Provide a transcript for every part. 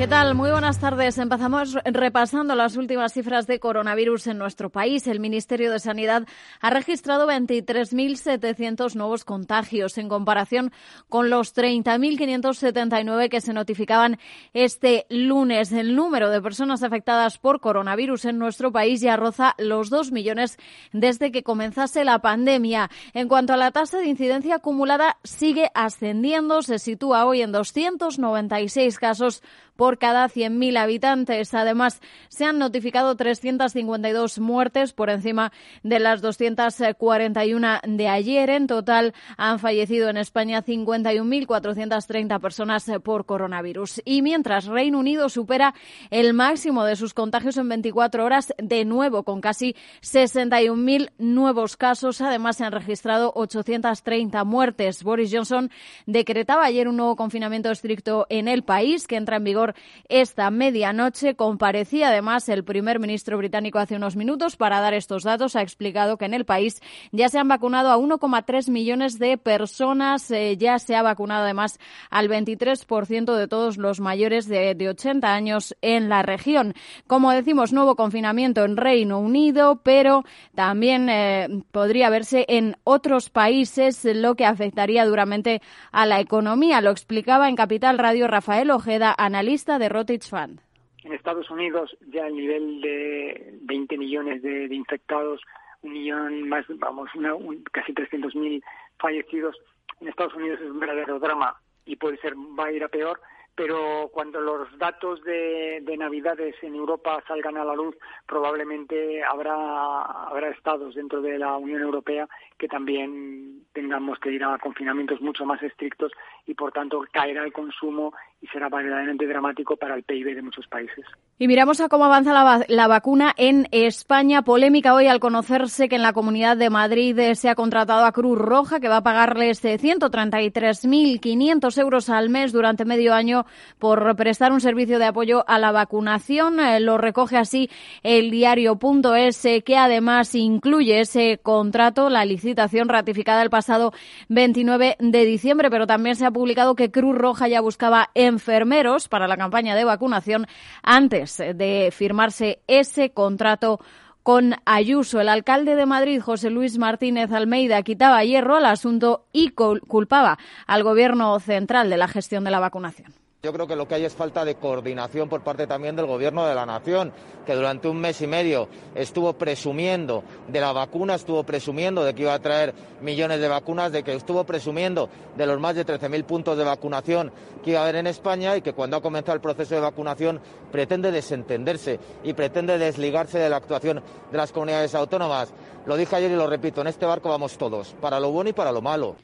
¿Qué tal? Muy buenas tardes. Empezamos repasando las últimas cifras de coronavirus en nuestro país. El Ministerio de Sanidad ha registrado 23.700 nuevos contagios en comparación con los 30.579 que se notificaban este lunes. El número de personas afectadas por coronavirus en nuestro país ya roza los 2 millones desde que comenzase la pandemia. En cuanto a la tasa de incidencia acumulada, sigue ascendiendo. Se sitúa hoy en 296 casos por cada 100.000 habitantes. Además, se han notificado 352 muertes por encima de las 241 de ayer. En total, han fallecido en España 51.430 personas por coronavirus. Y mientras Reino Unido supera el máximo de sus contagios en 24 horas, de nuevo con casi 61.000 nuevos casos. Además, se han registrado 830 muertes. Boris Johnson decretaba ayer un nuevo confinamiento estricto en el país que entra en vigor esta medianoche. Comparecía además el primer ministro británico hace unos minutos para dar estos datos. Ha explicado que en el país ya se han vacunado a 1,3 millones de personas. Eh, ya se ha vacunado además al 23% de todos los mayores de, 80 años en la región. Como decimos, nuevo confinamiento en Reino Unido, pero también eh, podría verse en otros países, lo que afectaría duramente a la economía. Lo explicaba en Capital Radio Rafael Ojeda, analista de Rotage Fund. En Estados Unidos ya el nivel de 20 millones de, infectados, un millón más, vamos, una, casi 300.000 fallecidos. En Estados Unidos es un verdadero drama y puede ser, va a ir a peor pero cuando los datos de, Navidades en Europa salgan a la luz, probablemente habrá, habrá estados dentro de la Unión Europea que también tengamos que ir a confinamientos mucho más estrictos y, por tanto, caerá el consumo y será verdaderamente dramático para el PIB de muchos países. Y miramos a cómo avanza la, la, vacuna en España. Polémica hoy al conocerse que en la Comunidad de Madrid se ha contratado a Cruz Roja, que va a pagarles 133.500 euros al mes durante medio año por prestar un servicio de apoyo a la vacunación. Eh, lo recoge así el diario.es, que además incluye ese contrato, la licitación ratificada el pasado 29 de diciembre, pero también se ha publicado que Cruz Roja ya buscaba enfermeros para la campaña de vacunación antes de firmarse ese contrato con Ayuso. El alcalde de Madrid, José Luis Martínez Almeida, quitaba hierro al asunto y culpaba al gobierno central de la gestión de la vacunación. Yo creo que lo que hay es falta de coordinación por parte también del Gobierno de la Nación, que durante un mes y medio estuvo presumiendo de la vacuna, estuvo presumiendo de que iba a traer millones de vacunas, de que estuvo presumiendo de los más de 13.000 puntos de vacunación que iba a haber en España y que cuando ha comenzado el proceso de vacunación pretende desentenderse y pretende desligarse de la actuación de las comunidades autónomas. Lo dije ayer y lo repito, en este barco vamos todos, para lo bueno y para lo malo.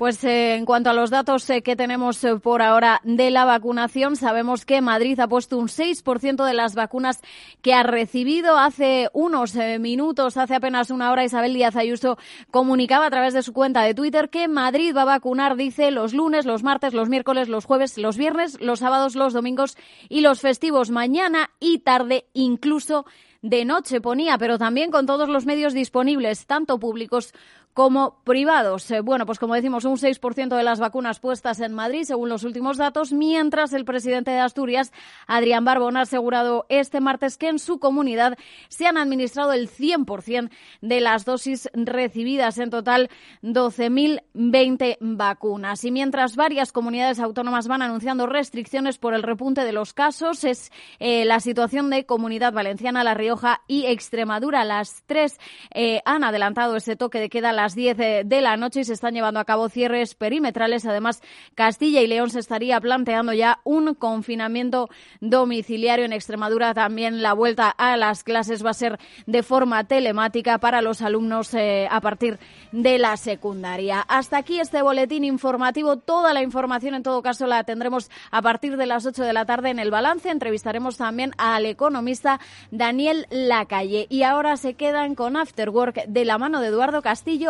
Pues eh, en cuanto a los datos eh, que tenemos eh, por ahora de la vacunación, sabemos que Madrid ha puesto un 6% de las vacunas que ha recibido. Hace unos minutos, hace apenas una hora, Isabel Díaz Ayuso comunicaba a través de su cuenta de Twitter que Madrid va a vacunar, dice, los lunes, los martes, los miércoles, los jueves, los viernes, los sábados, los domingos y los festivos mañana y tarde, incluso de noche ponía, pero también con todos los medios disponibles, tanto públicos como privados. Eh, bueno, pues como decimos, un 6% de las vacunas puestas en Madrid, según los últimos datos, mientras el presidente de Asturias, Adrián Barbón, ha asegurado este martes que en su comunidad se han administrado el 100% de las dosis recibidas, en total 12.020 vacunas. Y mientras varias comunidades autónomas van anunciando restricciones por el repunte de los casos, es eh, la situación de Comunidad Valenciana, La Rioja y Extremadura. Las tres eh, han adelantado ese toque de queda las 10 de la noche y se están llevando a cabo cierres perimetrales. Además, Castilla y León se estaría planteando ya un confinamiento domiciliario en Extremadura. También la vuelta a las clases va a ser de forma telemática para los alumnos eh, a partir de la secundaria. Hasta aquí este boletín informativo. Toda la información, en todo caso, la tendremos a partir de las 8 de la tarde en el balance. Entrevistaremos también al economista Daniel Lacalle. Y ahora se quedan con Afterwork de la mano de Eduardo Castillo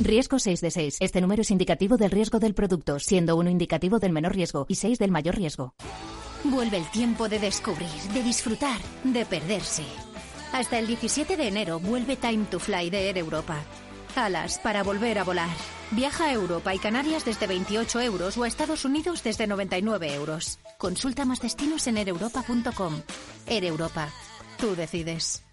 Riesgo 6 de 6. Este número es indicativo del riesgo del producto, siendo uno indicativo del menor riesgo y 6 del mayor riesgo. Vuelve el tiempo de descubrir, de disfrutar, de perderse. Hasta el 17 de enero vuelve Time to Fly de Air Europa. Alas para volver a volar. Viaja a Europa y Canarias desde 28 euros o a Estados Unidos desde 99 euros. Consulta más destinos en ereuropa.com. Air Europa. Tú decides.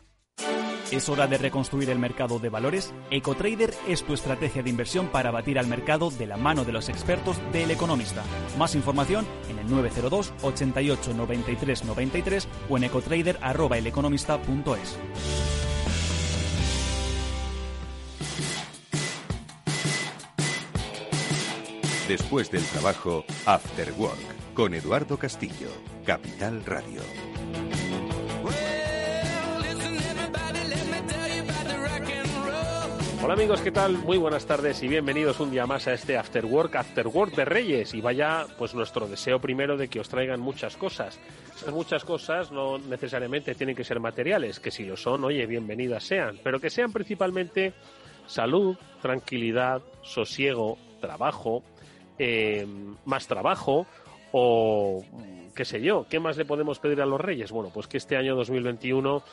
¿Es hora de reconstruir el mercado de valores? EcoTrader es tu estrategia de inversión para batir al mercado de la mano de los expertos del Economista. Más información en el 902 88 93 93 o en ecotrader@eleconomista.es. Después del trabajo, After Work, con Eduardo Castillo, Capital Radio. Hola amigos, ¿qué tal? Muy buenas tardes y bienvenidos un día más a este After Work, After Work de Reyes. Y vaya, pues nuestro deseo primero de que os traigan muchas cosas. Esas muchas cosas no necesariamente tienen que ser materiales, que si lo son, oye, bienvenidas sean, pero que sean principalmente salud, tranquilidad, sosiego, trabajo, eh, más trabajo o qué sé yo, ¿qué más le podemos pedir a los Reyes? Bueno, pues que este año 2021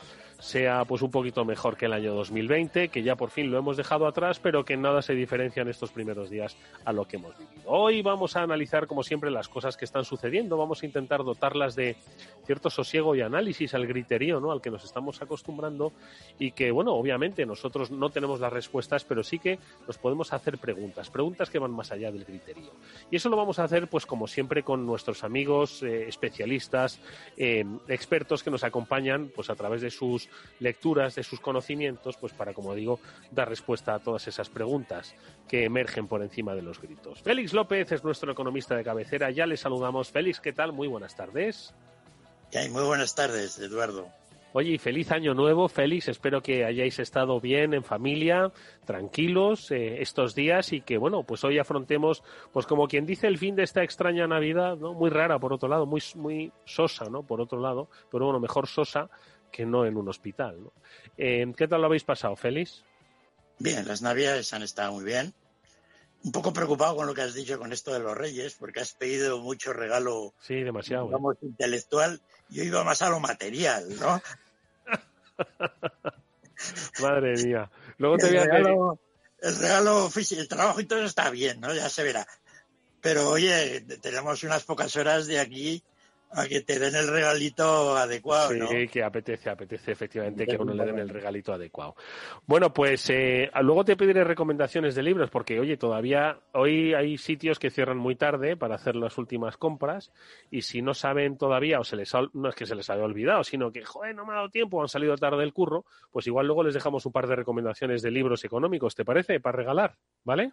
sea pues un poquito mejor que el año 2020, que ya por fin lo hemos dejado atrás, pero que nada se diferencia en estos primeros días a lo que hemos vivido. Hoy vamos a analizar, como siempre, las cosas que están sucediendo, vamos a intentar dotarlas de cierto sosiego y análisis al griterío, ¿no? Al que nos estamos acostumbrando y que, bueno, obviamente nosotros no tenemos las respuestas, pero sí que nos podemos hacer preguntas, preguntas que van más allá del griterío. Y eso lo vamos a hacer, pues como siempre, con nuestros amigos eh, especialistas, eh, expertos que nos acompañan, pues a través de sus lecturas de sus conocimientos, pues para, como digo, dar respuesta a todas esas preguntas que emergen por encima de los gritos. Félix López es nuestro economista de cabecera, ya le saludamos. Félix, ¿qué tal? Muy buenas tardes. muy buenas tardes, Eduardo. Oye, y feliz año nuevo, Félix. Espero que hayáis estado bien en familia, tranquilos eh, estos días y que, bueno, pues hoy afrontemos, pues como quien dice, el fin de esta extraña Navidad, ¿no? Muy rara, por otro lado, muy, muy sosa, ¿no? Por otro lado, pero bueno, mejor sosa que no en un hospital. ¿no? Eh, ¿Qué tal lo habéis pasado, Félix? Bien, las navidades han estado muy bien. Un poco preocupado con lo que has dicho con esto de los reyes, porque has pedido mucho regalo. Sí, demasiado. Digamos, intelectual. Yo iba más a lo material, ¿no? Madre mía. Luego te el, regalo, el regalo físico, el trabajo y todo está bien, ¿no? Ya se verá. Pero oye, tenemos unas pocas horas de aquí a que te den el regalito adecuado. Sí, que apetece, apetece efectivamente que uno le den el regalito adecuado. Bueno, pues eh, luego te pediré recomendaciones de libros porque, oye, todavía hoy hay sitios que cierran muy tarde para hacer las últimas compras y si no saben todavía o se les no es que se les haya olvidado, sino que, joder, no me ha dado tiempo, han salido tarde del curro, pues igual luego les dejamos un par de recomendaciones de libros económicos, ¿te parece? Para regalar, ¿vale?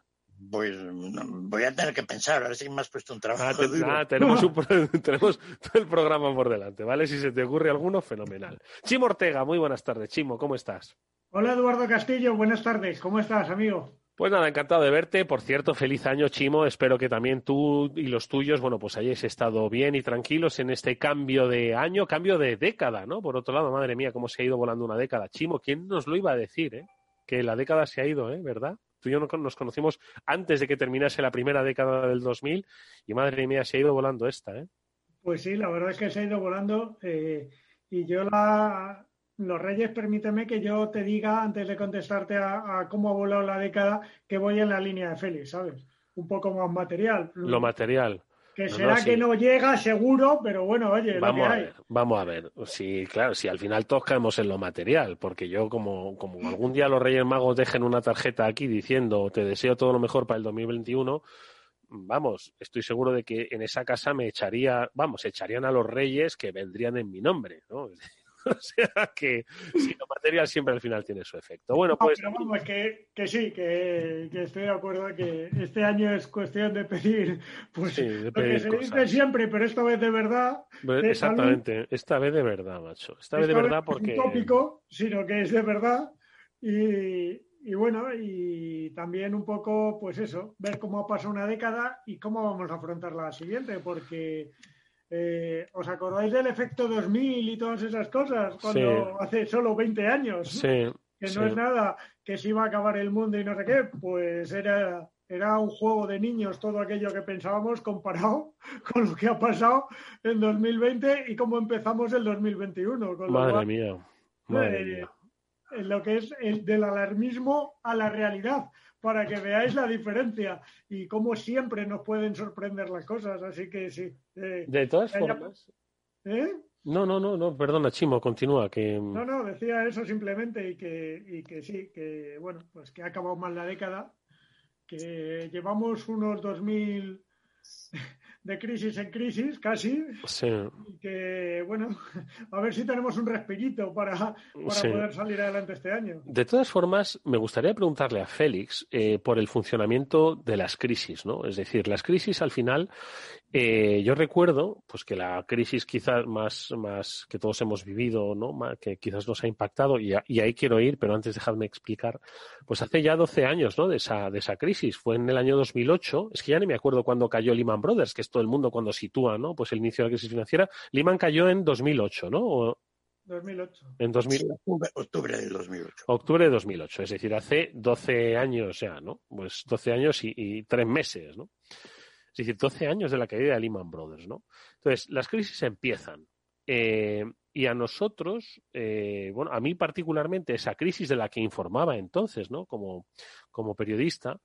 Pues voy a tener que pensar, a ver si me has puesto un trabajo. Ah, tenemos, tenemos todo el programa por delante, ¿vale? Si se te ocurre alguno, fenomenal. Chimo Ortega, muy buenas tardes. Chimo, ¿cómo estás? Hola Eduardo Castillo, buenas tardes. ¿Cómo estás, amigo? Pues nada, encantado de verte. Por cierto, feliz año, Chimo. Espero que también tú y los tuyos, bueno, pues hayáis estado bien y tranquilos en este cambio de año, cambio de década, ¿no? Por otro lado, madre mía, cómo se ha ido volando una década. Chimo, ¿quién nos lo iba a decir, eh? Que la década se ha ido, ¿eh? ¿Verdad? Tú y yo nos conocimos antes de que terminase la primera década del 2000 y madre mía, se ha ido volando esta, ¿eh? Pues sí, la verdad es que se ha ido volando eh, y yo la... Los Reyes, permíteme que yo te diga, antes de contestarte a, cómo ha volado la década, que voy en la línea de Félix, ¿sabes? Un poco más material. Lo material. Que será que no llega, seguro, pero bueno, oye, vamos lo que a ver, Vamos a ver. Sí, claro, si al final todos caemos en lo material, porque yo, como, como algún día los Reyes Magos dejen una tarjeta aquí diciendo te deseo todo lo mejor para el 2021, vamos, estoy seguro de que en esa casa me echaría, vamos, echarían a los Reyes que vendrían en mi nombre, ¿no? o sea que si lo material siempre al final tiene su efecto. Bueno, pues. pero vamos, que, que sí, que, estoy de acuerdo que este año es cuestión de pedir, pues lo que se dice siempre, pero esta vez de verdad. Exactamente, esta vez de verdad, macho. Esta, vez de verdad porque. No es tópico, sino que es de verdad. Y, y bueno, y también un poco, pues eso, ver cómo ha pasado una década y cómo vamos a afrontar la siguiente, porque eh, ¿os acordáis del efecto 2000 y todas esas cosas? Cuando hace solo 20 años, sí, que no es nada, que se iba a acabar el mundo y no sé qué, pues era, era un juego de niños todo aquello que pensábamos comparado con lo que ha pasado en 2020 y cómo empezamos el 2021. Madre mía. Madre eh, mía en lo que es el del alarmismo a la realidad, para que veáis la diferencia y cómo siempre nos pueden sorprender las cosas. Así que sí. Eh, de todas formas. ¿Eh? No, no, no, no, perdona, Chimo, continúa. Que... No, no, decía eso simplemente y que, y que sí, que bueno, pues que ha acabado mal la década, que llevamos unos 2000 de crisis en crisis, casi. Sí. Y que, bueno, a ver si tenemos un respirito para, poder salir adelante este año. De todas formas, me gustaría preguntarle a Félix eh, por el funcionamiento de las crisis, ¿no? Es decir, las crisis al final eh, yo recuerdo pues que la crisis quizás más, más que todos hemos vivido, ¿no? que quizás nos ha impactado, y, ahí quiero ir, pero antes dejadme explicar, pues hace ya 12 años ¿no? de, esa, de esa crisis. Fue en el año 2008, es que ya ni me acuerdo cuándo cayó Lehman Brothers, que es todo el mundo cuando sitúa ¿no? pues el inicio de la crisis financiera. Lehman cayó en 2008, ¿no? 2008. En 2000... octubre del 2008. Octubre de 2008, es decir, hace 12 años ya, ¿no? Pues 12 años y, y 3 meses, ¿no? Es decir, 12 años de la caída de Lehman Brothers, ¿no? Entonces, las crisis empiezan. Eh, y a nosotros, eh, bueno, a mí particularmente esa crisis de la que informaba entonces, ¿no? Como, como periodista,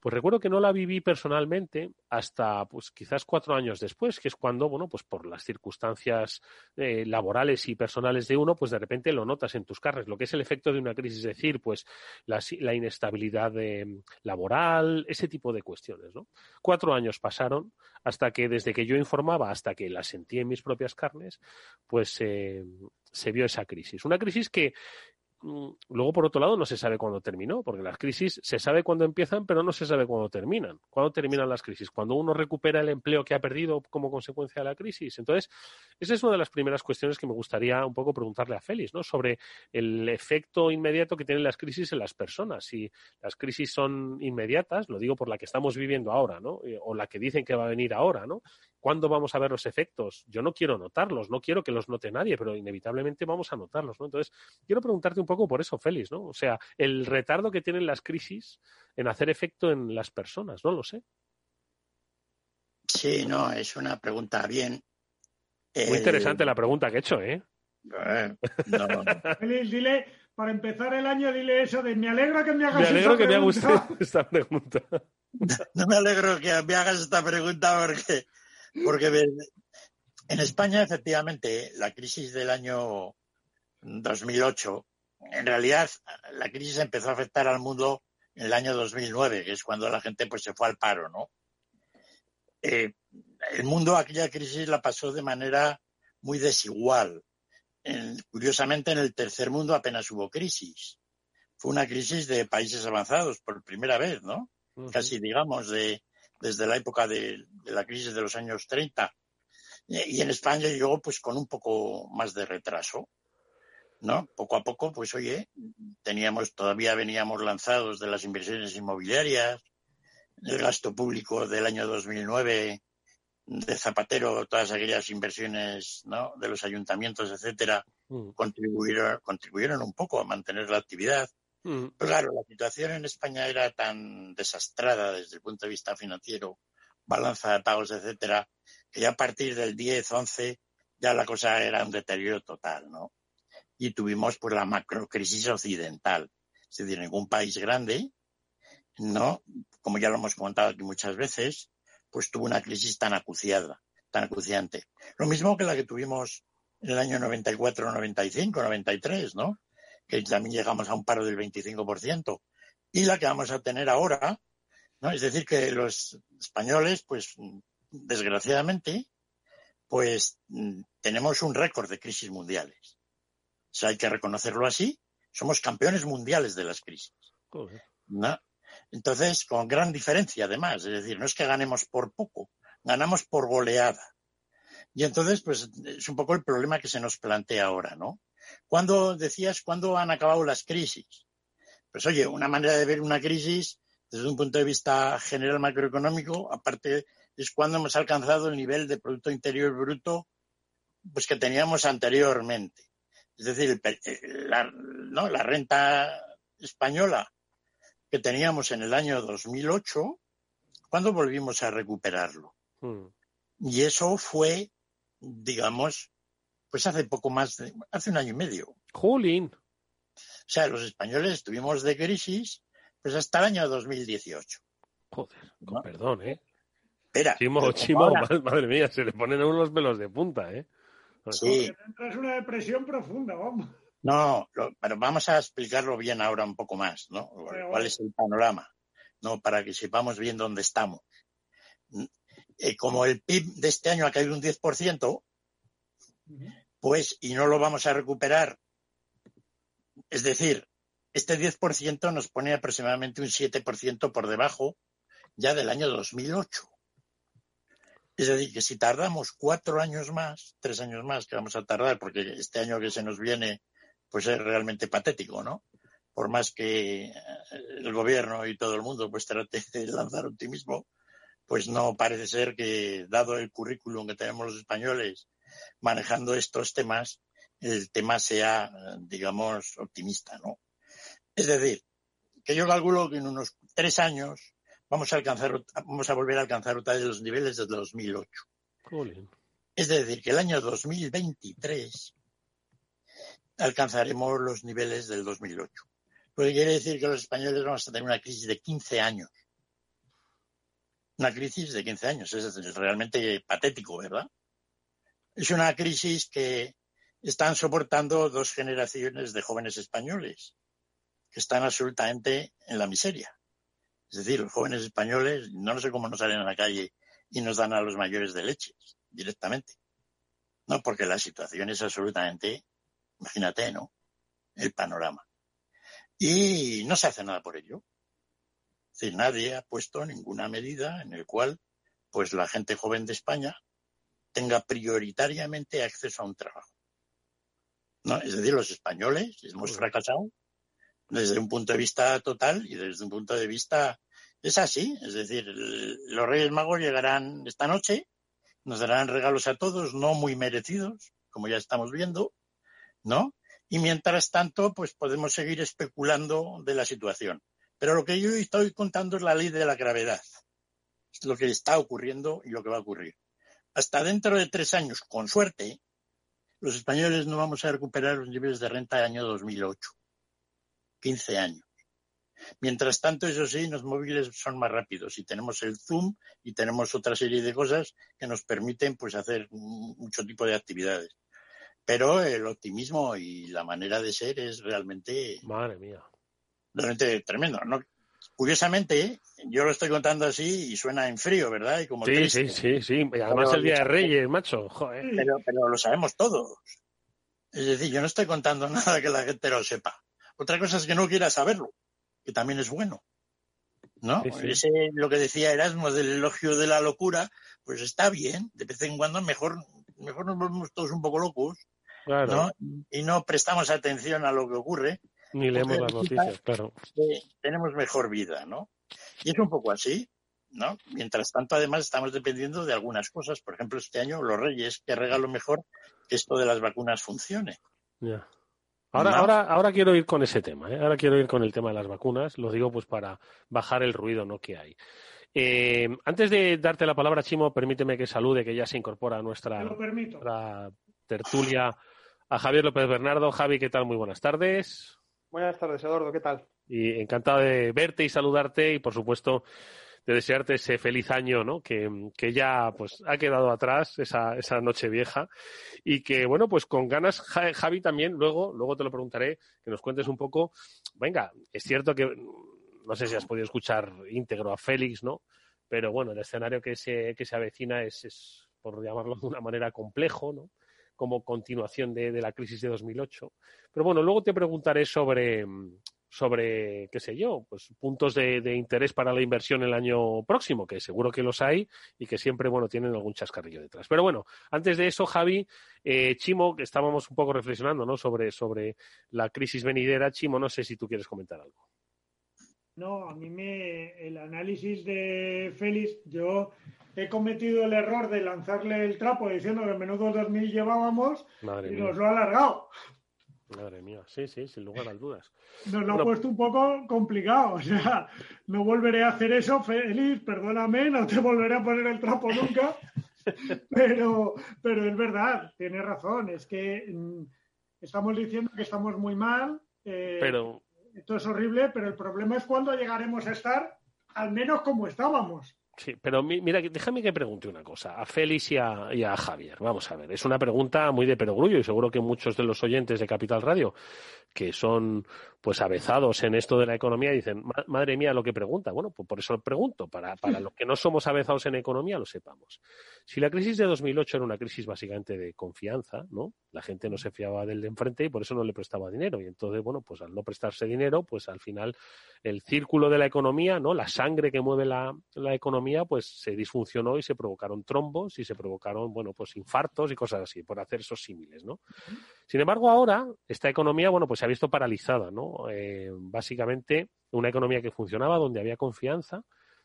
pues recuerdo que no la viví personalmente hasta, pues quizás cuatro años después, que es cuando, bueno, pues por las circunstancias eh, laborales y personales de uno, pues de repente lo notas en tus carnes, lo que es el efecto de una crisis, es decir, pues la, inestabilidad laboral, ese tipo de cuestiones, ¿no? Cuatro años pasaron hasta que desde que yo informaba hasta que la sentí en mis propias carnes, pues eh, se vio esa crisis. Una crisis que luego, por otro lado, no se sabe cuándo terminó, porque las crisis se sabe cuándo empiezan, pero no se sabe cuándo terminan. ¿Cuándo terminan las crisis? Cuando uno recupera el empleo que ha perdido como consecuencia de la crisis. Entonces, esa es una de las primeras cuestiones que me gustaría un poco preguntarle a Félix, ¿no? Sobre el efecto inmediato que tienen las crisis en las personas. Si las crisis son inmediatas, lo digo por la que estamos viviendo ahora, ¿no? Eh, o la que dicen que va a venir ahora, ¿no? ¿Cuándo vamos a ver los efectos? Yo no quiero notarlos, no quiero que los note nadie, pero inevitablemente vamos a notarlos, ¿no? Entonces, quiero preguntarte un poco por eso, Félix, ¿no? O sea, el retardo que tienen las crisis en hacer efecto en las personas, no lo sé. Sí, no, es una pregunta bien. Muy interesante la pregunta que he hecho, ¿eh? eh Félix, dile, para empezar el año, dile eso de me alegro que me hagas me alegro que me haga usted esta pregunta. No me alegro que me hagas esta pregunta porque porque en España, efectivamente, la crisis del año 2008, en realidad, la crisis empezó a afectar al mundo en el año 2009, que es cuando la gente pues se fue al paro, ¿no? Eh, el mundo aquella crisis la pasó de manera muy desigual. curiosamente, en el tercer mundo apenas hubo crisis. Fue una crisis de países avanzados por primera vez, ¿no? Casi, digamos, de, desde la época de, la crisis de los años 30. Y en España llegó pues con un poco más de retraso. ¿No? Poco a poco, pues oye, teníamos, todavía veníamos lanzados de las inversiones inmobiliarias, el gasto público del año 2009 de Zapatero, todas aquellas inversiones, ¿no? De los ayuntamientos, etcétera, mm. contribuyeron, contribuyeron un poco a mantener la actividad. Mm. claro, la situación en España era tan desastrada desde el punto de vista financiero, balanza de pagos, etcétera, que ya a partir del 10, 11, ya la cosa era un deterioro total, ¿no? Y tuvimos pues la macrocrisis occidental. Es decir, ningún país grande, ¿no? Como ya lo hemos comentado aquí muchas veces, pues tuvo una crisis tan acuciada, tan acuciante. Lo mismo que la que tuvimos en el año 94, 95, 93, ¿no? que también llegamos a un paro del 25%, y la que vamos a tener ahora, ¿no? Es decir, que los españoles, pues, desgraciadamente, pues tenemos un récord de crisis mundiales. Sea, hay que reconocerlo así. Somos campeones mundiales de las crisis. ¿no? Entonces, con gran diferencia además. Es decir, no es que ganemos por poco, ganamos por goleada. Y entonces, pues, es un poco el problema que se nos plantea ahora, ¿no? ¿Cuándo decías, cuándo han acabado las crisis? Pues oye, una manera de ver una crisis desde un punto de vista general macroeconómico, aparte es cuando hemos alcanzado el nivel de Producto Interior Bruto pues que teníamos anteriormente. Es decir, eh, la, ¿no? la renta española que teníamos en el año 2008, cuando volvimos a recuperarlo. Hmm. Y eso fue, digamos, pues hace poco más de, hace un año y medio. Julín. O sea, los españoles estuvimos de crisis pues hasta el año 2018. Joder, con perdón, ¿eh? Espera. Chimo, Chimo, madre mía, se le ponen a uno los pelos de punta, ¿eh? Sí. Es una depresión profunda, vamos. No, pero vamos a explicarlo bien ahora un poco más, ¿no? ¿Cuál es el panorama? ¿No? Para que sepamos bien dónde estamos. Eh, como el PIB de este año ha caído un 10%, pues, y no lo vamos a recuperar, es decir, este 10% nos pone aproximadamente un 7% por debajo ya del año 2008. Es decir, que si tardamos cuatro años más, tres años más que vamos a tardar, porque este año que se nos viene, pues es realmente patético, ¿no? Por más que eh, el gobierno y todo el mundo pues trate de lanzar optimismo, pues no parece ser que, dado el currículum que tenemos los españoles manejando estos temas, el tema sea, digamos, optimista, ¿no? Es decir, que yo calculo que en unos tres años vamos a alcanzar, vamos a volver a alcanzar otra vez los niveles del 2008. Es decir, que el año 2023 alcanzaremos los niveles del 2008. Lo que quiere decir que los españoles vamos a tener una crisis de 15 años. Una crisis de 15 años. Es realmente patético, ¿verdad? Es una crisis que están soportando dos generaciones de jóvenes españoles que están absolutamente en la miseria. Es decir, los jóvenes españoles, no sé cómo nos salen a la calle y nos dan a los mayores de leche directamente. No, porque la situación es absolutamente, imagínate, ¿no? El panorama. Y no se hace nada por ello. Es decir, nadie ha puesto ninguna medida en el cual, pues, la gente joven de España tenga prioritariamente acceso a un trabajo. ¿No? Es decir, los españoles hemos fracasado desde un punto de vista total y desde un punto de vista es así, es decir, los Reyes Magos llegarán esta noche, nos darán regalos a todos, no muy merecidos, como ya estamos viendo, ¿no? Y mientras tanto, pues podemos seguir especulando de la situación. Pero lo que yo estoy contando es la ley de la gravedad, es lo que está ocurriendo y lo que va a ocurrir. Hasta dentro de tres años, con suerte, los españoles no vamos a recuperar los niveles de renta del año 2008. 15 años. Mientras tanto, eso sí, los móviles son más rápidos y tenemos el Zoom y tenemos otra serie de cosas que nos permiten pues hacer mucho tipo de actividades. Pero el optimismo y la manera de ser es realmente Madre mía. Realmente tremendo. ¿no? Curiosamente, yo lo estoy contando así y suena en frío, ¿verdad? Y como sí, sí, sí, sí. Además el Día de Reyes, macho. Pero, pero lo sabemos todos. Es decir, yo no estoy contando nada que la gente lo sepa. Otra cosa es que no quiera saberlo, que también es bueno. ¿No? Ese, lo que decía Erasmo del elogio de la locura, pues está bien, de vez en cuando mejor, mejor nos volvemos todos un poco locos, ¿no? Y no prestamos atención a lo que ocurre. Ni leemos las noticias, claro. Tenemos mejor vida, ¿no? Y es un poco así, ¿no? Mientras tanto, además, estamos dependiendo de algunas cosas. Por ejemplo, este año, los Reyes, que regalo mejor que esto de las vacunas funcione. Ahora, ahora, ahora quiero ir con ese tema, ¿eh? ahora quiero ir con el tema de las vacunas, lo digo pues para bajar el ruido ¿no? que hay. Eh, antes de darte la palabra, Chimo, permíteme que salude, que ya se incorpora a nuestra, tertulia a Javier López Bernardo. Javi, ¿qué tal? Muy buenas tardes. Buenas tardes, Eduardo, ¿qué tal? Y encantado de verte y saludarte y, por supuesto, de desearte ese feliz año, ¿no? Que, que ya pues ha quedado atrás esa, esa noche vieja y que bueno pues con ganas Javi también luego luego te lo preguntaré que nos cuentes un poco. Venga, es cierto que no sé si has podido escuchar íntegro a Félix, ¿no? Pero bueno, el escenario que se que se avecina es, es por llamarlo de una manera complejo, ¿no? como continuación de, de, la crisis de 2008. Pero bueno, luego te preguntaré sobre, sobre, qué sé yo, pues puntos de, interés para la inversión el año próximo, que seguro que los hay y que siempre, bueno, tienen algún chascarrillo detrás. Pero bueno, antes de eso, Javi, eh, Chimo, que estábamos un poco reflexionando, ¿no? Sobre, sobre la crisis venidera. Chimo, no sé si tú quieres comentar algo. No, a mí me el análisis de Félix, yo he cometido el error de lanzarle el trapo diciendo que menudo 2000 llevábamos y nos lo ha alargado. Madre mía, sí, sí, sin lugar a dudas. Nos lo ha puesto un poco complicado, o sea, no volveré a hacer eso, Félix, perdóname, no te volveré a poner el trapo nunca, pero, pero es verdad, tiene razón, es que mm, estamos diciendo que estamos muy mal, eh, pero... esto es horrible, pero el problema es cuándo llegaremos a estar al menos como estábamos. Sí, pero mira, déjame que pregunte una cosa a Félix y a, Javier. Vamos a ver, es una pregunta muy de perogrullo y seguro que muchos de los oyentes de Capital Radio que son pues avezados en esto de la economía dicen, madre mía, lo que pregunta. Bueno, pues por eso lo pregunto, para, para los que no somos avezados en economía lo sepamos. Si la crisis de 2008 era una crisis básicamente de confianza, ¿no? La gente no se fiaba del de enfrente y por eso no le prestaba dinero. Y entonces, bueno, pues al no prestarse dinero, pues al final el círculo de la economía, ¿no? La sangre que mueve la, la economía, pues se disfuncionó y se provocaron trombos y se provocaron, bueno, pues infartos y cosas así, por hacer esos símiles, ¿no? Sin embargo, ahora esta economía, bueno, pues se ha visto paralizada, ¿no? Eh, básicamente, una economía que funcionaba, donde había confianza,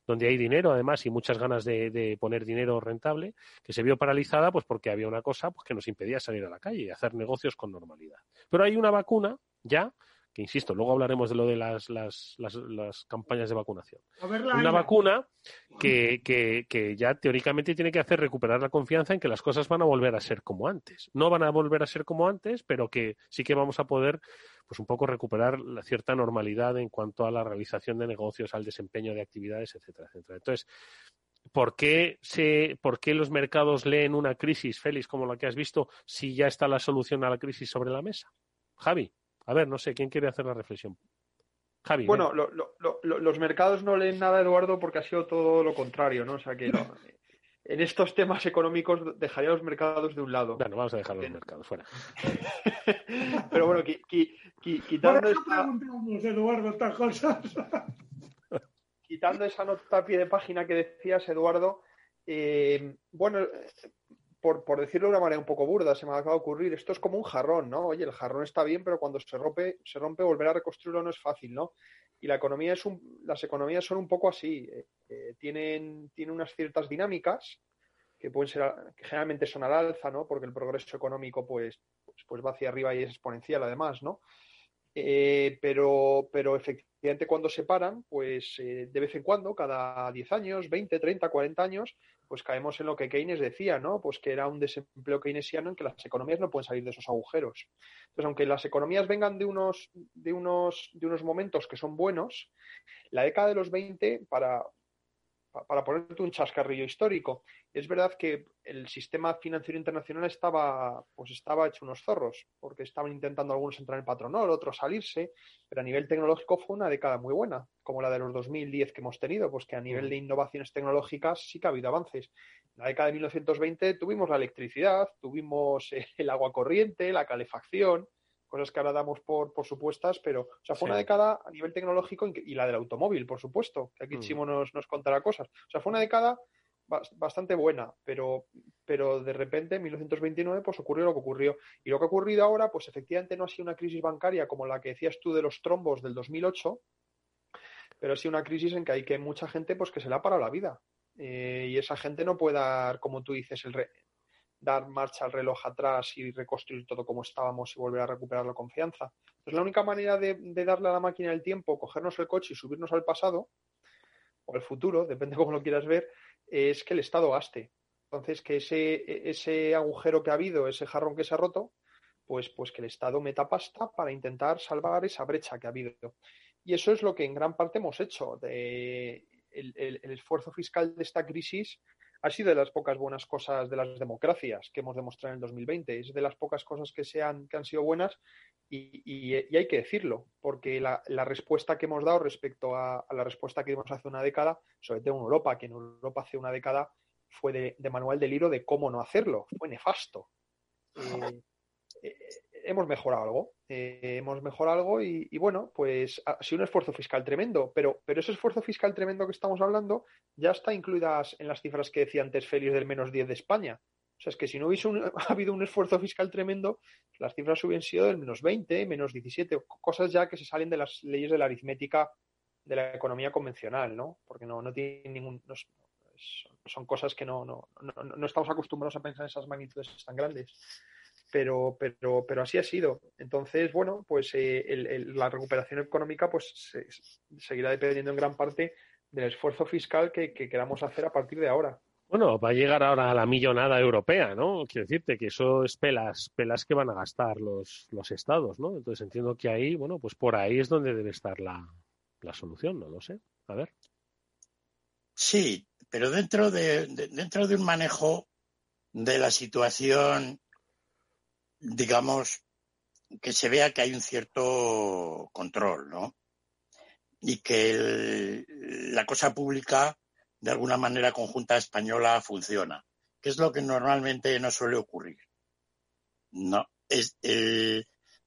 donde hay dinero, además, y muchas ganas de, poner dinero rentable, que se vio paralizada, pues porque había una cosa pues, que nos impedía salir a la calle y hacer negocios con normalidad. Pero hay una vacuna ya que insisto, luego hablaremos de lo de las, las, las, campañas de vacunación. Una vacuna que, que, que, ya teóricamente tiene que hacer recuperar la confianza en que las cosas van a volver a ser como antes. No van a volver a ser como antes, pero que sí que vamos a poder pues un poco recuperar la cierta normalidad en cuanto a la realización de negocios, al desempeño de actividades, etcétera, etcétera. Entonces, ¿por qué, se, ¿por qué los mercados leen una crisis, Félix, como la que has visto, si ya está la solución a la crisis sobre la mesa? Javi. A ver, no sé, ¿quién quiere hacer la reflexión? Javi. Bueno, los mercados no leen nada, Eduardo, porque ha sido todo lo contrario, ¿no? O sea que en estos temas económicos dejaría los mercados de un lado. Bueno, vamos a dejar los mercados fuera. Pero bueno, quitando esta... Eduardo, estas cosas. quitando esa nota a pie de página que decías, Eduardo, eh, bueno, por, decirlo de una manera un poco burda, se me acaba de ocurrir, esto es como un jarrón, ¿no? Oye, el jarrón está bien, pero cuando se rompe, se rompe, volver a reconstruirlo no es fácil, ¿no? Y la economía es un, las economías son un poco así, eh, eh, tienen, tienen unas ciertas dinámicas que pueden ser, que generalmente son al alza, ¿no? Porque el progreso económico, pues, pues, pues va hacia arriba y es exponencial, además, ¿no? Eh, pero, pero efectivamente cuando se paran, pues de vez en cuando, cada 10 años, 20, 30, 40 años, pues caemos en lo que Keynes decía, ¿no? Pues que era un desempleo keynesiano en que las economías no pueden salir de esos agujeros. Entonces, aunque las economías vengan de unos, de unos, de unos momentos que son buenos, la década de los 20, para, para ponerte un chascarrillo histórico, es verdad que el sistema financiero internacional estaba, pues estaba hecho unos zorros, porque estaban intentando algunos entrar en el patronal, otros salirse, pero a nivel tecnológico fue una década muy buena, como la de los 2010 que hemos tenido, pues que a nivel de innovaciones tecnológicas sí que ha habido avances. En la década de 1920 tuvimos la electricidad, tuvimos el agua corriente, la calefacción, cosas que ahora damos por, por supuestas, pero o sea, fue una década a nivel tecnológico y la del automóvil, por supuesto, que aquí mm. Chimo nos, nos contará cosas. O sea, fue una década bastante buena, pero, pero de repente en 1929 pues ocurrió lo que ocurrió. Y lo que ha ocurrido ahora, pues efectivamente no ha sido una crisis bancaria como la que decías tú de los trombos del 2008, pero ha sido una crisis en que hay que mucha gente pues que se le ha parado la vida. Eh, y esa gente no puede dar, como tú dices, el, dar marcha al reloj atrás y reconstruir todo como estábamos y volver a recuperar la confianza. Entonces, la única manera de, darle a la máquina el tiempo, cogernos el coche y subirnos al pasado, o al futuro, depende cómo lo quieras ver, es que el Estado gaste. Entonces, que ese, ese agujero que ha habido, ese jarrón que se ha roto, pues, pues que el Estado meta pasta para intentar salvar esa brecha que ha habido. Y eso es lo que en gran parte hemos hecho. De, el, esfuerzo fiscal de esta crisis ha sido de las pocas buenas cosas de las democracias que hemos demostrado en el 2020. Es de las pocas cosas que, se han, que han sido buenas y, hay que decirlo, porque la, respuesta que hemos dado respecto a, la respuesta que dimos hace una década, sobre todo en Europa, que en Europa hace una década fue de, manual del libro de cómo no hacerlo, fue nefasto. Eh, eh, hemos mejorado algo, eh, hemos mejorado algo y, bueno, pues ha sido un esfuerzo fiscal tremendo, pero, pero ese esfuerzo fiscal tremendo que estamos hablando ya está incluidas en las cifras que decía antes Félix del menos 10 de España. O sea, es que si no hubiese habido un esfuerzo fiscal tremendo, las cifras hubiesen sido del menos 20, menos 17, cosas ya que se salen de las leyes de la aritmética de la economía convencional, ¿no? Porque no, no tiene ningún... son cosas que no, no, no, estamos acostumbrados a pensar en esas magnitudes tan grandes. Pero, pero, pero así ha sido. Entonces, bueno, pues eh, la recuperación económica pues seguirá dependiendo en gran parte del esfuerzo fiscal que, queramos hacer a partir de ahora. Bueno, va a llegar ahora a la millonada europea, ¿no? Quiero decirte que eso es pelas, pelas que van a gastar los, los estados, ¿no? Entonces entiendo que ahí, bueno, pues por ahí es donde debe estar la, la solución, no lo sé. A ver. Sí, pero dentro de, dentro de un manejo de la situación, digamos, que se vea que hay un cierto control, ¿no? Y que la cosa pública, de alguna manera conjunta española, funciona, que es lo que normalmente no suele ocurrir. No, es,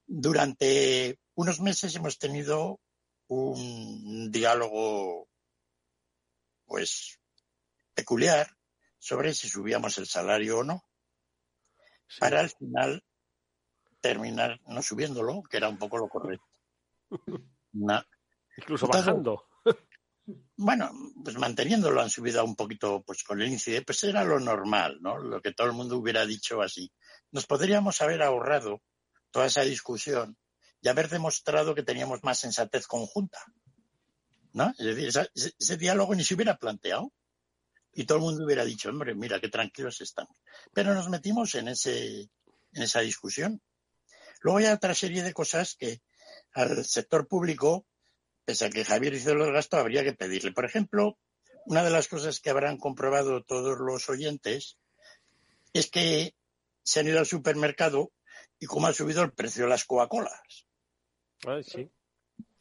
durante unos meses hemos tenido un diálogo, pues, peculiar sobre si subíamos el salario o no, para al final terminar no subiéndolo, que era un poco lo correcto. Incluso bajando. Bueno, pues manteniéndolo han subido un poquito pues con el índice, pues era lo normal, ¿no? Lo que todo el mundo hubiera dicho así. Nos podríamos haber ahorrado toda esa discusión y haber demostrado que teníamos más sensatez conjunta. ¿no? Es decir, ese, diálogo ni se hubiera planteado y todo el mundo hubiera dicho, hombre, mira qué tranquilos estamos. Pero nos metimos en, ese, en esa discusión. Luego hay otra serie de cosas que al sector público, pese a que Javier hizo los gastos, habría que pedirle. Por ejemplo, una de las cosas que habrán comprobado todos los oyentes es que se han ido al supermercado y cómo ha subido el precio de las Coca-Colas sí.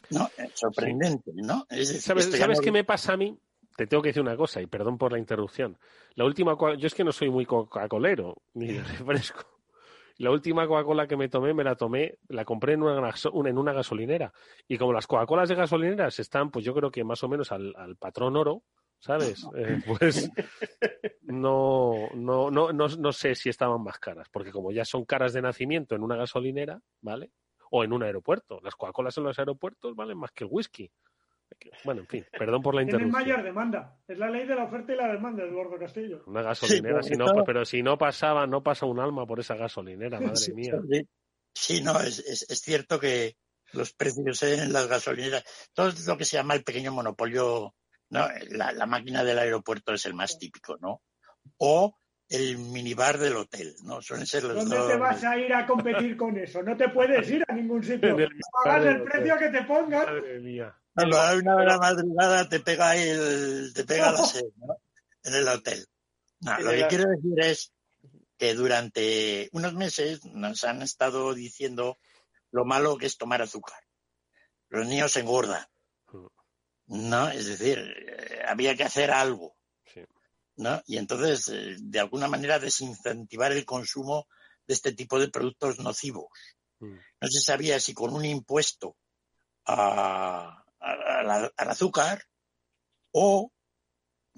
No, es sorprendente, ¿no? ¿Sabes, ¿sabes qué me pasa a mí? Te tengo que decir una cosa, y perdón por la interrupción. La última, yo es que no soy muy Coca-Colero, ni de refresco. La última Coca-Cola que me tomé, me la tomé, la compré en una, en una gasolinera. Y como las Coca-Colas de gasolineras están, pues yo creo que más o menos al, patrón oro, ¿sabes? Eh, pues no, no, no, no, no sé si estaban más caras, porque como ya son caras de nacimiento en una gasolinera, ¿vale? o en un aeropuerto. Las Coca-Colas en los aeropuertos valen más que el whisky. Bueno, en fin, perdón por la interrupción. Tienen mayor demanda. Es la ley de la oferta y la demanda, Eduardo Castillo. Una gasolinera, si no, pero si no pasaba, no pasa un alma por esa gasolinera, madre mía. Sí, no, es, es, cierto que los precios en las gasolineras, todo lo que se llama el pequeño monopolio, ¿no? la, la máquina del aeropuerto es el más típico, ¿no? O el minibar del hotel, ¿no? Suelen ser los ¿Dónde te vas a ir a competir con eso? No te puedes ir a ningún sitio. Pagas el precio que te pongan. Madre mía. Cuando hay una hora madrugada te pega el, te pega la sed, ¿no? En el hotel. No, lo que quiero decir es que durante unos meses nos han estado diciendo lo malo que es tomar azúcar. Los niños se engordan. Mm. ¿No? Es decir, eh, había que hacer algo. ¿no? Y entonces, eh, de alguna manera, desincentivar el consumo de este tipo de productos nocivos. Mm. No se sabía si con un impuesto al azúcar o,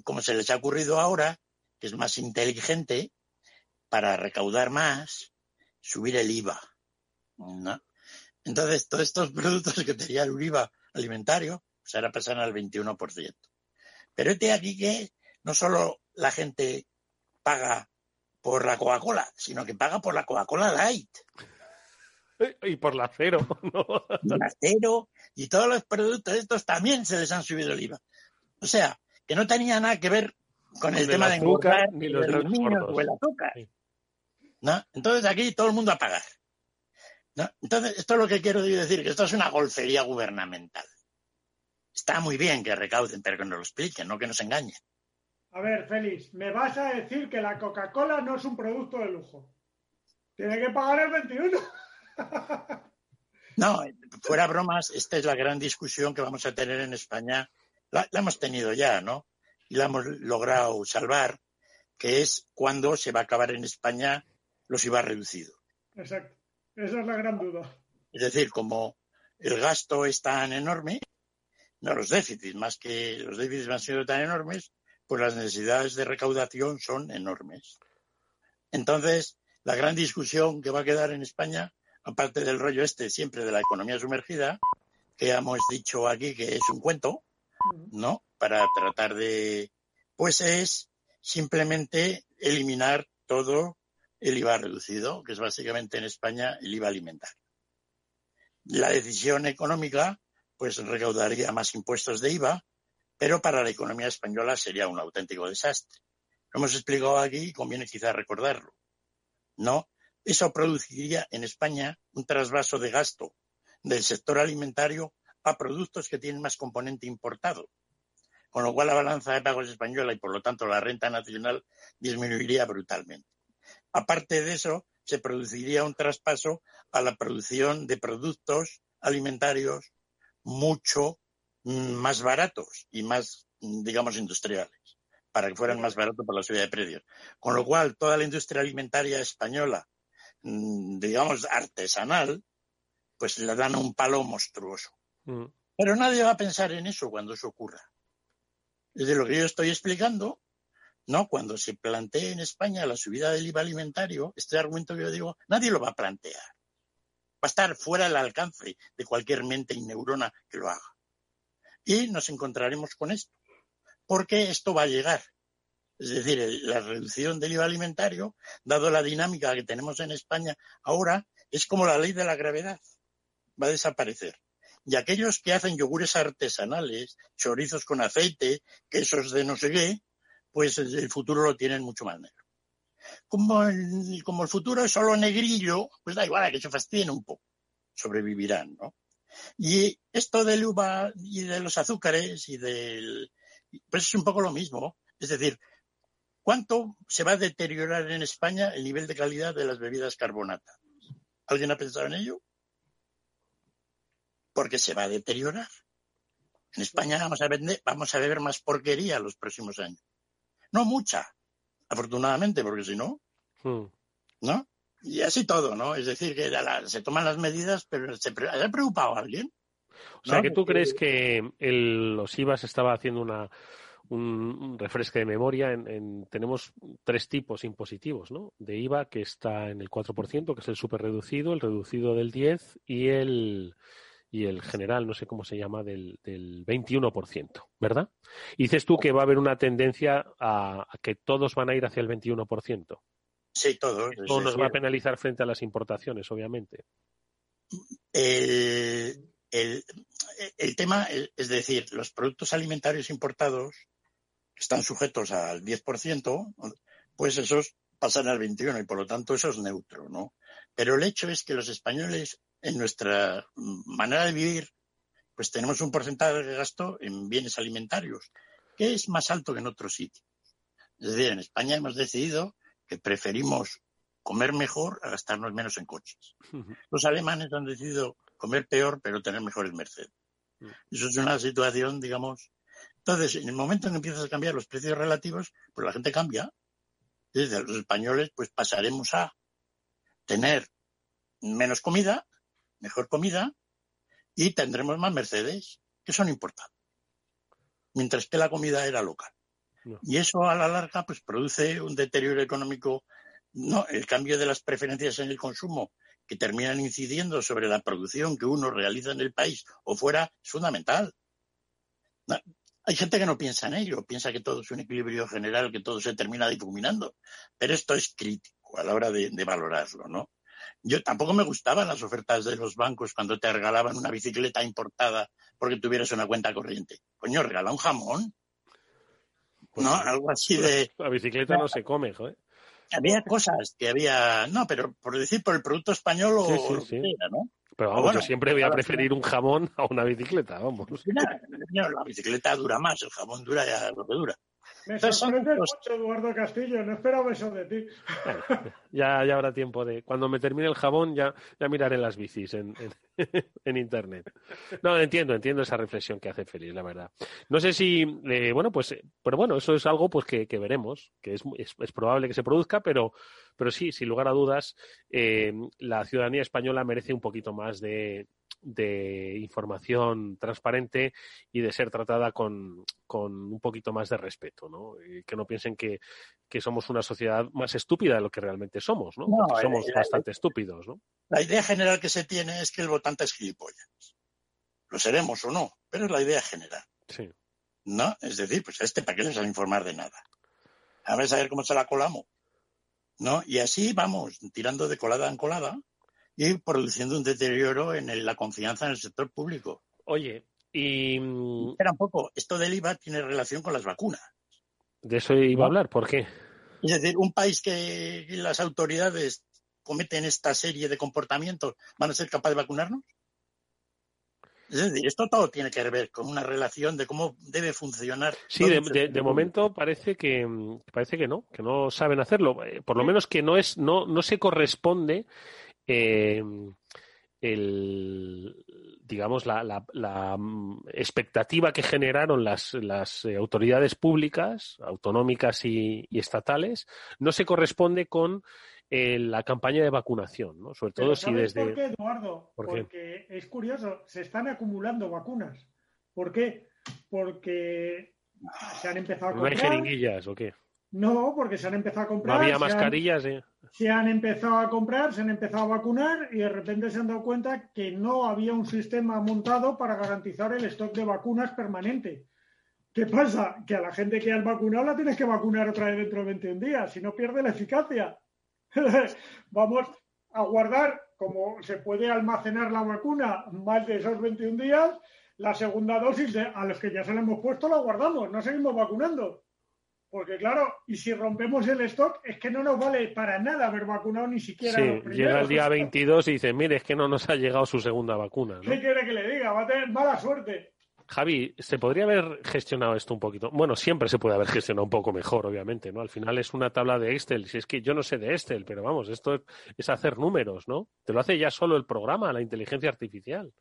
como se les ha ocurrido ahora, que es más inteligente, para recaudar más, subir el IVA. ¿no? Entonces, todos estos productos que tenían un IVA alimentario, pues ahora pasan al 21%. Pero este aquí que no solo la gente paga por la Coca-Cola, sino que paga por la Coca-Cola Light. Y por la cero, ¿no? La cero y todos los productos estos también se les han subido el IVA. O sea, que no tenía nada que ver con el tema de azúcar ni los, niños o el azúcar. ¿no? Entonces aquí todo el mundo a pagar. ¿no? Entonces, esto es lo que quiero decir, que esto es una golfería gubernamental. Está muy bien que recauden, pero que nos lo expliquen, no que nos engañen. A ver, Félix, me vas a decir que la Coca-Cola no es un producto de lujo. Tiene que pagar el 21. No, fuera bromas, esta es la gran discusión que vamos a tener en España. La, hemos tenido ya, ¿no? Y la hemos logrado salvar, que es cuando se va a acabar en España los IVA reducidos. Exacto. Esa es la gran duda. Es decir, como el gasto es tan enorme, no los déficits, más que los déficits han sido tan enormes, pues las necesidades de recaudación son enormes. Entonces, la gran discusión que va a quedar en España, aparte del rollo este siempre de la economía sumergida, que hemos dicho aquí que es un cuento, ¿no? Para tratar de, pues es simplemente eliminar todo el IVA reducido, que es básicamente en España el IVA alimentario. La decisión económica, pues recaudaría más impuestos de IVA, pero para la economía española sería un auténtico desastre. Lo hemos explicado aquí y conviene quizá recordarlo. ¿No? Eso produciría en España un trasvaso de gasto del sector alimentario a productos que tienen más componente importado, con lo cual la balanza de pagos española y por lo tanto la renta nacional disminuiría brutalmente. Aparte de eso, se produciría un traspaso a la producción de productos alimentarios mucho mm, más baratos y más, mm, digamos, industriales, para que fueran más baratos por la subida de precios. Con lo cual, toda la industria alimentaria española, digamos, artesanal, pues le dan un palo monstruoso. Pero nadie va a pensar en eso cuando eso ocurra. Desde lo que yo estoy explicando, no, cuando se plantee en España la subida del IVA alimentario, este argumento que yo digo, nadie lo va a plantear. Va a estar fuera del alcance de cualquier mente y neurona que lo haga. Y nos encontraremos con esto, porque esto va a llegar. Es decir, la reducción del IVA alimentario, dado la dinámica que tenemos en España ahora, es como la ley de la gravedad. Va a desaparecer. Y aquellos que hacen yogures artesanales, chorizos con aceite, quesos de no sé qué, pues el futuro lo tienen mucho más negro. Como el, futuro es solo negrillo, pues da igual a que se fastidien un poco, sobrevivirán, ¿no? Y esto del uva y de los azúcares y del... Pues es un poco lo mismo. Es decir, ¿cuánto se va a deteriorar en España el nivel de calidad de las bebidas carbonatadas? ¿Alguien ha pensado en ello? Porque se va a deteriorar. En España vamos a, vender, vamos a beber más porquería los próximos años. No mucha, afortunadamente, porque si no, hmm. ¿no? Y así todo, ¿no? Es decir, que se toman las medidas, pero ¿se, ha preocupado alguien? O sea, que tú crees que los IVAs estaba haciendo una, un, refresque de memoria. En, tenemos tres tipos impositivos, ¿no? De IVA que está en el 4%, que es el super reducido, el reducido del 10% y el, y el general, no sé cómo se llama, del, del 21%, ¿verdad? Y dices tú que va a haber una tendencia a, que todos van a ir hacia el 21%. Sí, todos. Esto nos va a penalizar frente a las importaciones, obviamente. El, el, tema, es decir, los productos alimentarios importados están sujetos al 10%, pues esos pasan al 21% y por lo tanto eso es neutro, ¿no? Pero el hecho es que los españoles en nuestra manera de vivir, pues tenemos un porcentaje de gasto en bienes alimentarios que es más alto que en otros sitios. Es decir, en España hemos decidido que preferimos comer mejor a gastarnos menos en coches. Los alemanes han decidido comer peor, pero tener mejores Mercedes. Eso es una situación, digamos. Entonces, en el momento en que empiezas a cambiar los precios relativos, pues la gente cambia. Desde los españoles, pues pasaremos a tener menos comida mejor comida y tendremos más Mercedes, que son importados. Mientras que la comida era local. Y eso a la larga pues produce un deterioro económico, no, el cambio de las preferencias en el consumo que terminan incidiendo sobre la producción que uno realiza en el país o fuera es fundamental. Hay gente que no piensa en ello, piensa que todo es un equilibrio general, que todo se termina difuminando, pero esto es crítico a la hora de, de valorarlo, ¿no? Yo tampoco me gustaban las ofertas de los bancos cuando te regalaban una bicicleta importada porque tuvieras una cuenta corriente. Coño, regala un jamón. Pues ¿No? Algo así de. La bicicleta no se come, joder. Había cosas que había. No, pero por decir por el producto español o lo que sea, ¿no? Pero vamos, yo siempre voy a preferir un jamón a una bicicleta, vamos. la bicicleta dura más, el jamón dura ya lo que dura. Me sorprende mucho, Eduardo Castillo, no esperaba eso de ti. ya, ya habrá tiempo de. Cuando me termine el jabón, ya, ya miraré las bicis en, en, internet. No, entiendo, entiendo esa reflexión que hace Feliz, la verdad. No sé si, eh, bueno, pues, pero bueno, eso es algo pues que, veremos, que es, es, probable que se produzca, pero, pero sí, sin lugar a dudas, eh, la ciudadanía española merece un poquito más de, de información transparente y de ser tratada con, un poquito más de respeto, ¿no? que no piensen que, somos una sociedad más estúpida de lo que realmente somos, ¿no? Porque somos bastante estúpidos, ¿no? La idea general que se tiene es que el votante es gilipollas. Lo seremos o no, pero es la idea general. Sí. ¿No? Es decir, pues este, ¿para qué les va a informar de nada? A ver, a ver cómo se la colamos. ¿No? Y así vamos, tirando de colada en colada y produciendo un deterioro en la confianza en el sector público. Oye, y. Mm, Espera un poco, esto del IVA tiene relación con las vacunas. De eso iba a hablar, ¿por qué? Es decir, un país que las autoridades cometen esta serie de comportamientos, ¿van a ser capaces de vacunarnos? Es decir, esto todo tiene que ver con una relación de cómo debe funcionar. Sí, de, momento parece que parece que no, que no saben hacerlo. Eh, por lo menos que no es, no, no se corresponde eh, el digamos la, la, mm, expectativa que generaron las, las eh, autoridades públicas, autonómicas y, estatales, no se corresponde con la campaña de vacunación, ¿no? Sobre todo si desde. ¿Por qué, Eduardo? Porque es curioso, se están acumulando vacunas. ¿Por qué? Porque se han empezado a comprar. ¿No hay jeringuillas o qué? No, porque se han empezado a comprar. No había mascarillas, se han, se han empezado a comprar, se han empezado a vacunar y de repente se han dado cuenta que no había un sistema montado para garantizar el stock de vacunas permanente. ¿Qué pasa? Que a la gente que has vacunado la tienes que vacunar otra vez dentro de 21 días, si no pierde la eficacia. Vamos a guardar, como se puede almacenar la vacuna más de esos 21 días, la segunda dosis de, a los que ya se la hemos puesto la guardamos, no seguimos vacunando. Porque claro, y si rompemos el stock, es que no nos vale para nada haber vacunado ni siquiera sí, Llega el día 22 y dice, mire, es que no nos ha llegado su segunda vacuna. ¿Qué quiere que le diga? Va a tener mala suerte. Javi, ¿se podría haber gestionado esto un poquito? Bueno, siempre se puede haber gestionado un poco mejor, obviamente, ¿no? Al final es una tabla de Excel. Si es que yo no sé de Excel, pero vamos, esto es hacer números, ¿no? Te lo hace ya solo el programa, la inteligencia artificial.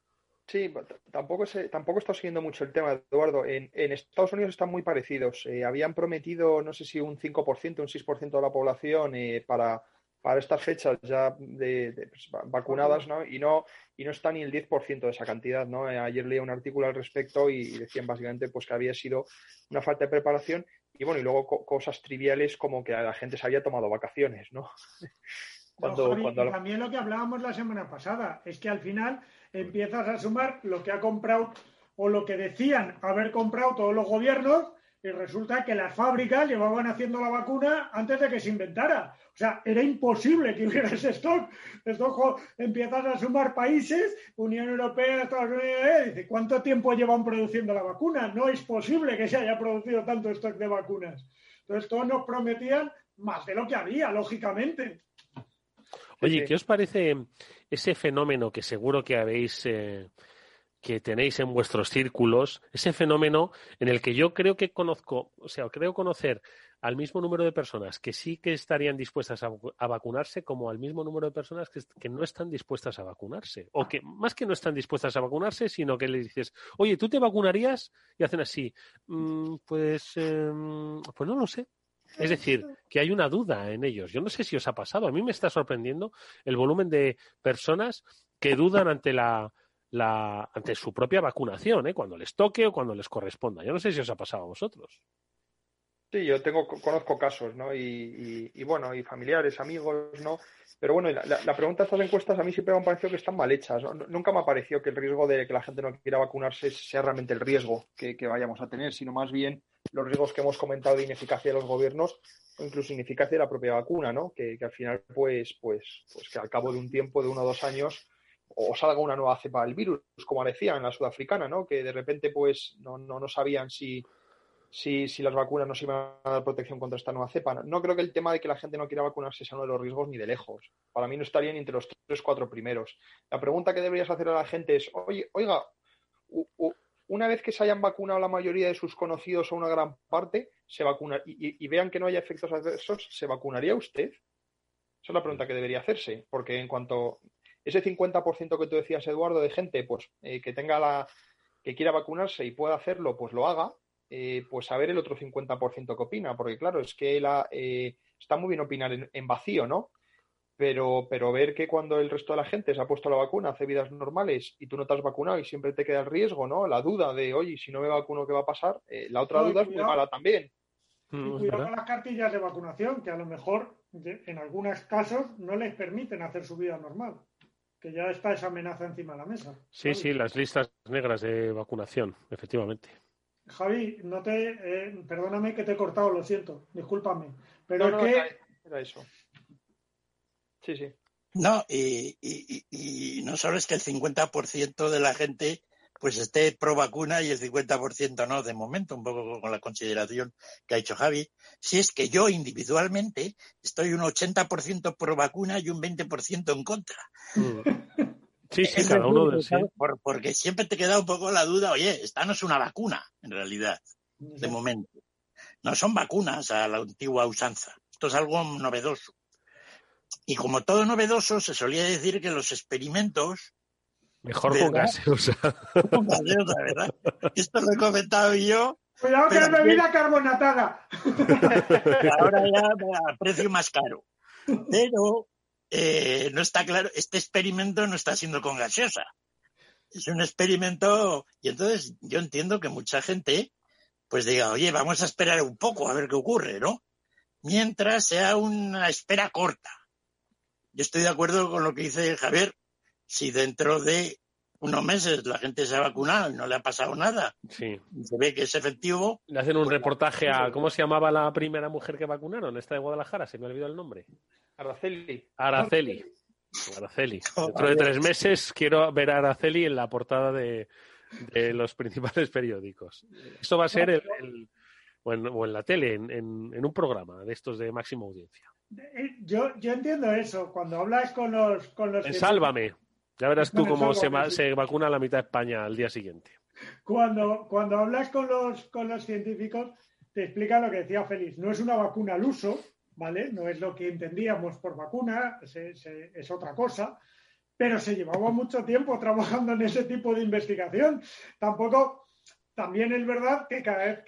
Sí, tampoco, se, tampoco está siguiendo mucho el tema, Eduardo. En, Estados Unidos están muy parecidos. Eh, habían prometido, no sé si un 5%, un 6% de la población eh, para, para estas fechas ya de, pues, vacunadas, ¿no? Y no y no está ni el 10% de esa cantidad, ¿no? Eh, ayer leí un artículo al respecto y, decían básicamente pues que había sido una falta de preparación y bueno, y luego cosas triviales como que la gente se había tomado vacaciones, ¿no? cuando, también lo que hablábamos la semana pasada es que al final empiezas a sumar lo que ha comprado o lo que decían haber comprado todos los gobiernos y resulta que las fábricas llevaban haciendo la vacuna antes de que se inventara. O sea, era imposible que hubiera ese stock. Esto empiezas a sumar países, Unión Europea, Estados Unidos, eh, dice, ¿cuánto tiempo llevan produciendo la vacuna? No es posible que se haya producido tanto stock de vacunas. Entonces, todos nos prometían más de lo que había, lógicamente. Oye, ¿qué os parece ese fenómeno que seguro que habéis eh, que tenéis en vuestros círculos, ese fenómeno en el que yo creo que conozco, o sea, creo conocer al mismo número de personas que sí que estarían dispuestas a, vacunarse como al mismo número de personas que, no están dispuestas a vacunarse. O que más que no están dispuestas a vacunarse, sino que les dices, oye, ¿tú te vacunarías? Y hacen así, mm, pues, em, pues no lo sé. Es decir, que hay una duda en ellos. Yo no sé si os ha pasado. A mí me está sorprendiendo el volumen de personas que dudan ante la la, ante su propia vacunación, ¿eh? cuando les toque o cuando les corresponda. Yo no sé si os ha pasado a vosotros. Sí, yo tengo, conozco casos, ¿no? Y, bueno, y familiares, amigos, ¿no? Pero bueno, la, pregunta de estas encuestas a mí siempre me ha parecido que están mal hechas. Nunca me ha parecido que el riesgo de que la gente no quiera vacunarse sea realmente el riesgo que, vayamos a tener, sino más bien los riesgos que hemos comentado de ineficacia de los gobiernos o incluso ineficacia de la propia vacuna, ¿no? Que, que al final, pues, pues, pues que al cabo de un tiempo, de uno o dos años, o salga una nueva cepa del virus, como decía en la sudafricana, ¿no? Que de repente, pues, no, no, no sabían si, si, si, las vacunas nos iban a dar protección contra esta nueva cepa. No, creo que el tema de que la gente no quiera vacunarse sea uno de los riesgos ni de lejos. Para mí no estarían entre los tres, cuatro primeros. La pregunta que deberías hacer a la gente es, oye, oiga, una vez que se hayan vacunado la mayoría de sus conocidos o una gran parte, se vacuna y, vean que no haya efectos adversos, ¿se vacunaría usted? Esa es la pregunta que debería hacerse, porque en cuanto ese 50% que tú decías, Eduardo, de gente pues eh, que tenga la que quiera vacunarse y pueda hacerlo, pues lo haga, eh, pues a ver el otro 50% que opina, porque claro, es que la, eh, está muy bien opinar en, vacío, ¿no? Pero, pero ver que cuando el resto de la gente se ha puesto la vacuna, hace vidas normales y tú no te has vacunado y siempre te queda el riesgo, ¿no? La duda de, oye, si no me vacuno, ¿qué va a pasar? la otra duda es muy mala también. Y cuidado con las cartillas de vacunación, que a lo mejor en algunos casos no les permiten hacer su vida normal que ya está esa amenaza encima de la mesa. Sí, sí, las listas negras de vacunación, efectivamente. Javi, no te, eh, perdóname que te he cortado, lo siento, discúlpame. Pero es que. Era, eso. Sí, sí. No, y, y, no solo es que el 50% de la gente pues esté pro vacuna y el 50% no, de momento, un poco con la consideración que ha hecho Javi, si es que yo individualmente estoy un 80% pro vacuna y un 20% en contra. Mm. Sí, sí, cada uno de sí. porque siempre te queda un poco la duda, oye, esta no es una vacuna, en realidad, de momento. No son vacunas a la antigua usanza. Esto es algo novedoso. Y como todo novedoso, se solía decir que los experimentos Mejor con gaseosa. Con gaseosa, ¿verdad? Esto lo he comentado yo. Cuidado que es bebida carbonatada. Ahora ya a precio más caro. Pero eh, no está claro, este experimento no está siendo con gaseosa. Es un experimento, y entonces yo entiendo que mucha gente pues diga, oye, vamos a esperar un poco a ver qué ocurre, ¿no? Mientras sea una espera corta. Yo estoy de acuerdo con lo que dice Javier, si dentro de unos meses la gente se ha vacunado y no le ha pasado nada, sí. se ve que es efectivo. Le hacen un pues reportaje a, ¿cómo se llamaba la primera mujer que vacunaron? Esta de Guadalajara, se me ha olvidado el nombre. Araceli. Araceli. Araceli. Dentro de tres meses quiero ver a Araceli en la portada de, los principales periódicos. Esto va a ser el, o, en, la tele, en, un programa de estos de máxima audiencia. Eh, yo, yo entiendo eso. Cuando hablas con los... Con los Sálvame. Ya verás tú cómo se, se, vacuna la mitad de España al día siguiente. Cuando, cuando hablas con los, con los científicos, te explican lo que decía Félix. No es una vacuna al uso, ¿vale? No es lo que entendíamos por vacuna, es otra cosa, pero se llevaba mucho tiempo trabajando en ese tipo de investigación. Tampoco, también es verdad que cada vez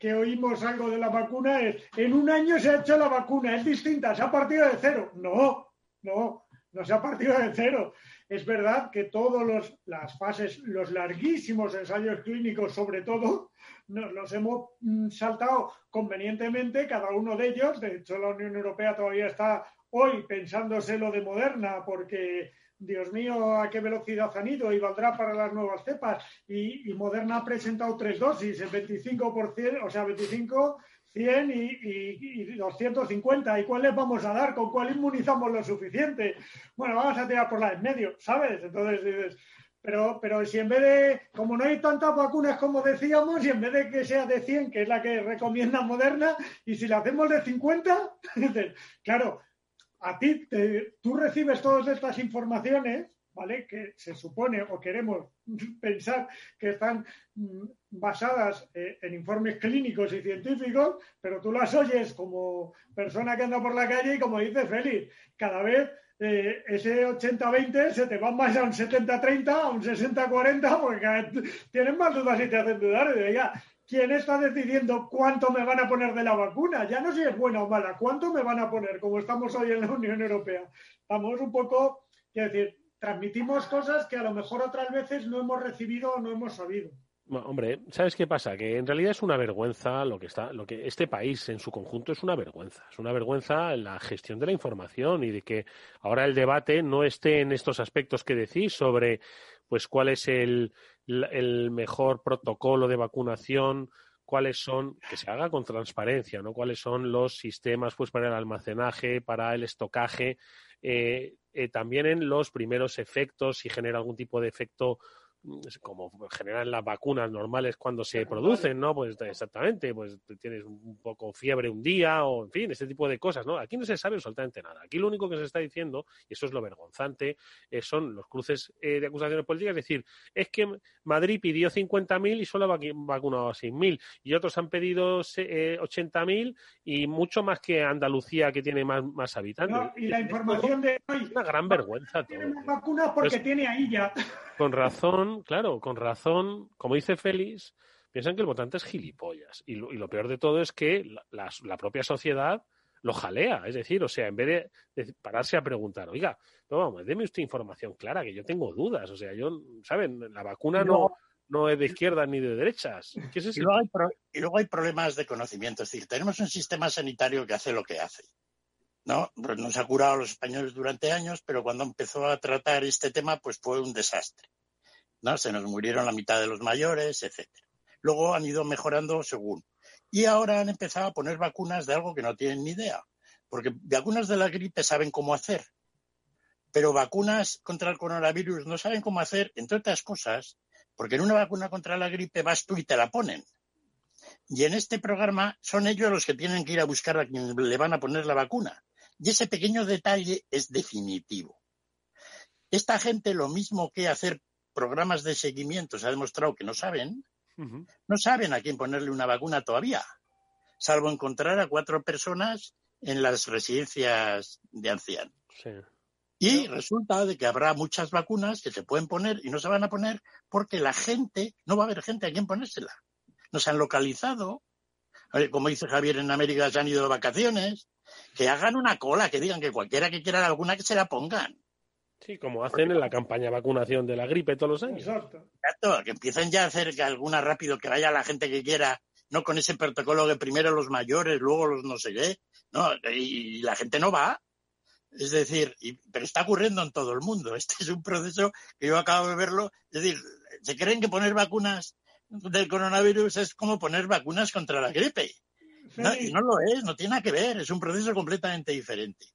que, oímos algo de la vacuna es, en un año se ha hecho la vacuna, es distinta, se ha partido de cero. No, no, no se ha partido de cero. Es verdad que todas las fases, los larguísimos ensayos clínicos sobre todo, nos los hemos mm, saltado convenientemente, cada uno de ellos. De hecho, la Unión Europea todavía está hoy pensándose lo de Moderna, porque, Dios mío, a qué velocidad han ido y valdrá para las nuevas cepas. Y, y Moderna ha presentado tres dosis, el 25%, o sea, 25 100 y, y, 250. ¿Y cuál les vamos a dar? ¿Con cuál inmunizamos lo suficiente? Bueno, vamos a tirar por la en medio, ¿sabes? Entonces dices, pero, pero si en vez de, como no hay tantas vacunas como decíamos, y en vez de que sea de 100, que es la que recomienda Moderna, y si la hacemos de 50, claro, a ti, tú recibes todas estas informaciones ¿vale? Que se supone o queremos pensar que están mm, basadas eh, en informes clínicos y científicos, pero tú las oyes como persona que anda por la calle y como dice Félix, cada vez eh, ese 80-20 se te va más a un 70-30, a un 60-40, porque tienes más dudas y te hacen dudar. Y ya, ¿quién está decidiendo cuánto me van a poner de la vacuna? Ya no si es buena o mala, ¿cuánto me van a poner? Como estamos hoy en la Unión Europea. Estamos un poco, quiero decir, transmitimos cosas que a lo mejor otras veces no hemos recibido o no hemos sabido. hombre, ¿sabes qué pasa? Que en realidad es una vergüenza lo que está, lo que este país en su conjunto es una vergüenza. Es una vergüenza la gestión de la información y de que ahora el debate no esté en estos aspectos que decís sobre pues cuál es el, el mejor protocolo de vacunación, cuáles son, que se haga con transparencia, ¿no? Cuáles son los sistemas pues para el almacenaje, para el estocaje, eh, eh, también en los primeros efectos, si genera algún tipo de efecto como generan las vacunas normales cuando se producen, ¿no? Pues exactamente, pues tienes un poco fiebre un día o, en fin, ese tipo de cosas, ¿no? Aquí no se sabe absolutamente nada. Aquí lo único que se está diciendo, y eso es lo vergonzante, eh, son los cruces eh, de acusaciones políticas, es decir, es que Madrid pidió 50.000 y solo ha vacunado a 6.000, y otros han pedido eh, 80.000 y mucho más que Andalucía, que tiene más, más habitantes. y la información de hoy... Es una gran vergüenza. Tiene vacunas porque pues tiene ahí ya. Con razón, claro, con razón, como dice Félix, piensan que el votante es gilipollas. Y lo, peor de todo es que la, propia sociedad lo jalea. Es decir, o sea, en vez de, pararse a preguntar, oiga, no, vamos, deme usted información clara, que yo tengo dudas. O sea, yo, ¿saben? La vacuna no, no es de izquierdas ni de derechas. y, luego hay y luego hay problemas de conocimiento. Es decir, tenemos un sistema sanitario que hace lo que hace. ¿no? Nos ha curado a los españoles durante años, pero cuando empezó a tratar este tema, pues fue un desastre, ¿no? Se nos murieron la mitad de los mayores, etcétera. luego han ido mejorando según. Y ahora han empezado a poner vacunas de algo que no tienen ni idea, porque vacunas de la gripe saben cómo hacer, pero vacunas contra el coronavirus no saben cómo hacer, entre otras cosas, porque en una vacuna contra la gripe vas tú y te la ponen. Y en este programa son ellos los que tienen que ir a buscar a quien le van a poner la vacuna. Y ese pequeño detalle es definitivo. Esta gente, lo mismo que hacer programas de seguimiento, se ha demostrado que no saben, no saben a quién ponerle una vacuna todavía, salvo encontrar a cuatro personas en las residencias de ancianos. Y resulta de que habrá muchas vacunas que se pueden poner y no se van a poner porque la gente, no va a haber gente a quien ponérsela. No se han localizado. Como dice Javier, en América se han ido de vacaciones. Que hagan una cola, que digan que cualquiera que quiera alguna que se la pongan. Sí, como hacen en la campaña de vacunación de la gripe todos los años. Exacto. que empiecen ya a hacer que alguna rápido, que vaya la gente que quiera, no con ese protocolo de primero los mayores, luego los no sé qué, no, y la gente no va. Es decir, pero está ocurriendo en todo el mundo. Este es un proceso que yo acabo de verlo. Es decir, se creen que poner vacunas del coronavirus es como poner vacunas contra la gripe. No, y no lo es, no tiene nada que ver, es un proceso completamente diferente.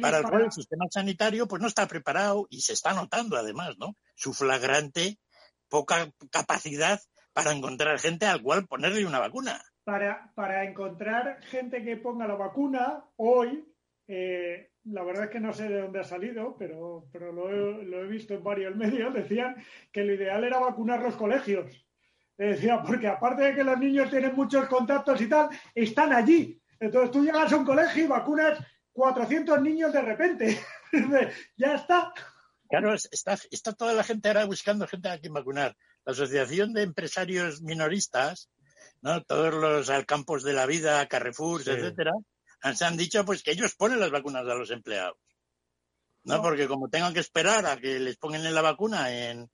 Para el cual el sistema sanitario pues no está preparado y se está notando además, ¿no? Su flagrante poca capacidad para encontrar gente al cual ponerle una vacuna. Para, para encontrar gente que ponga la vacuna, hoy eh, la verdad es que no sé de dónde ha salido, pero, pero lo, he, visto en varios medios, decían que lo ideal era vacunar los colegios. Decía, porque aparte de que los niños tienen muchos contactos y tal, están allí. Entonces tú llegas a un colegio y vacunas 400 niños de repente. ya está. Claro, está, está toda la gente ahora buscando gente a quien vacunar. La Asociación de Empresarios Minoristas, ¿no? todos los campos de la vida, Carrefour, etcétera, se han dicho pues que ellos ponen las vacunas a los empleados. ¿no? Porque como tengan que esperar a que les pongan la vacuna en...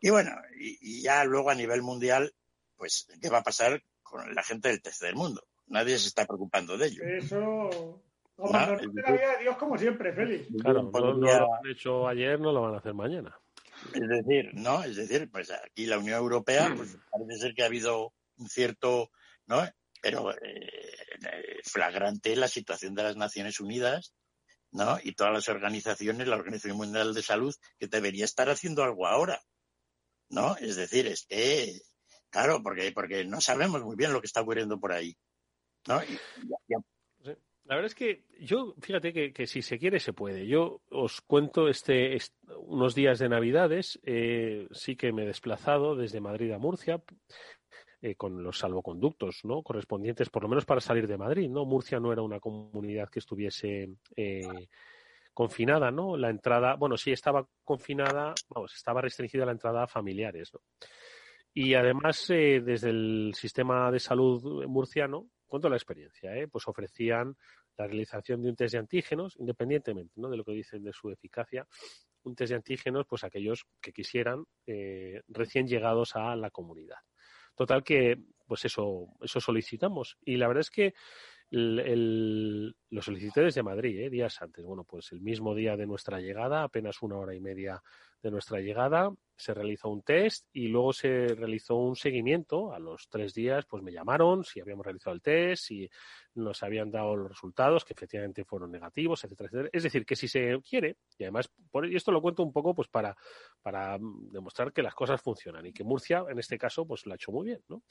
Y bueno, y, ya luego a nivel mundial, pues, ¿qué va a pasar con la gente del tercer mundo? Nadie se está preocupando de ello. Eso... Como la vida de Dios como siempre, Félix. Claro, no, lo han hecho ayer, no lo van a hacer mañana. Es decir, no, es decir, pues aquí la Unión Europea, pues parece ser que ha habido un cierto, ¿no? Pero eh, flagrante la situación de las Naciones Unidas, ¿no? Y todas las organizaciones, la Organización Mundial de Salud, que debería estar haciendo algo ahora, ¿no? Es decir, es que, claro, porque, porque no sabemos muy bien lo que está ocurriendo por ahí, ¿no? La verdad es que yo, fíjate que, si se quiere se puede. Yo os cuento este, unos días de Navidades, eh, sí que me he desplazado desde Madrid a Murcia eh, con los salvoconductos ¿no? correspondientes, por lo menos para salir de Madrid. ¿no? Murcia no era una comunidad que estuviese eh, confinada, ¿no? La entrada, bueno, sí estaba confinada, vamos, estaba restringida la entrada a familiares, ¿no? Y además, eh, desde el sistema de salud murciano, cuento la experiencia, ¿eh? pues ofrecían la realización de un test de antígenos, independientemente ¿no? de lo que dicen de su eficacia, un test de antígenos, pues aquellos que quisieran recién llegados a la comunidad. Total que, pues eso, eso solicitamos. Y la verdad es que el, lo solicité desde Madrid, ¿eh? días antes. Bueno, pues el mismo día de nuestra llegada, apenas una hora y media de nuestra llegada, se realizó un test y luego se realizó un seguimiento. A los tres días, pues me llamaron si habíamos realizado el test, si nos habían dado los resultados, que efectivamente fueron negativos, etcétera, etcétera. Es decir, que si se quiere, y además, por, y esto lo cuento un poco pues para, para demostrar que las cosas funcionan y que Murcia, en este caso, pues lo ha hecho muy bien, ¿no?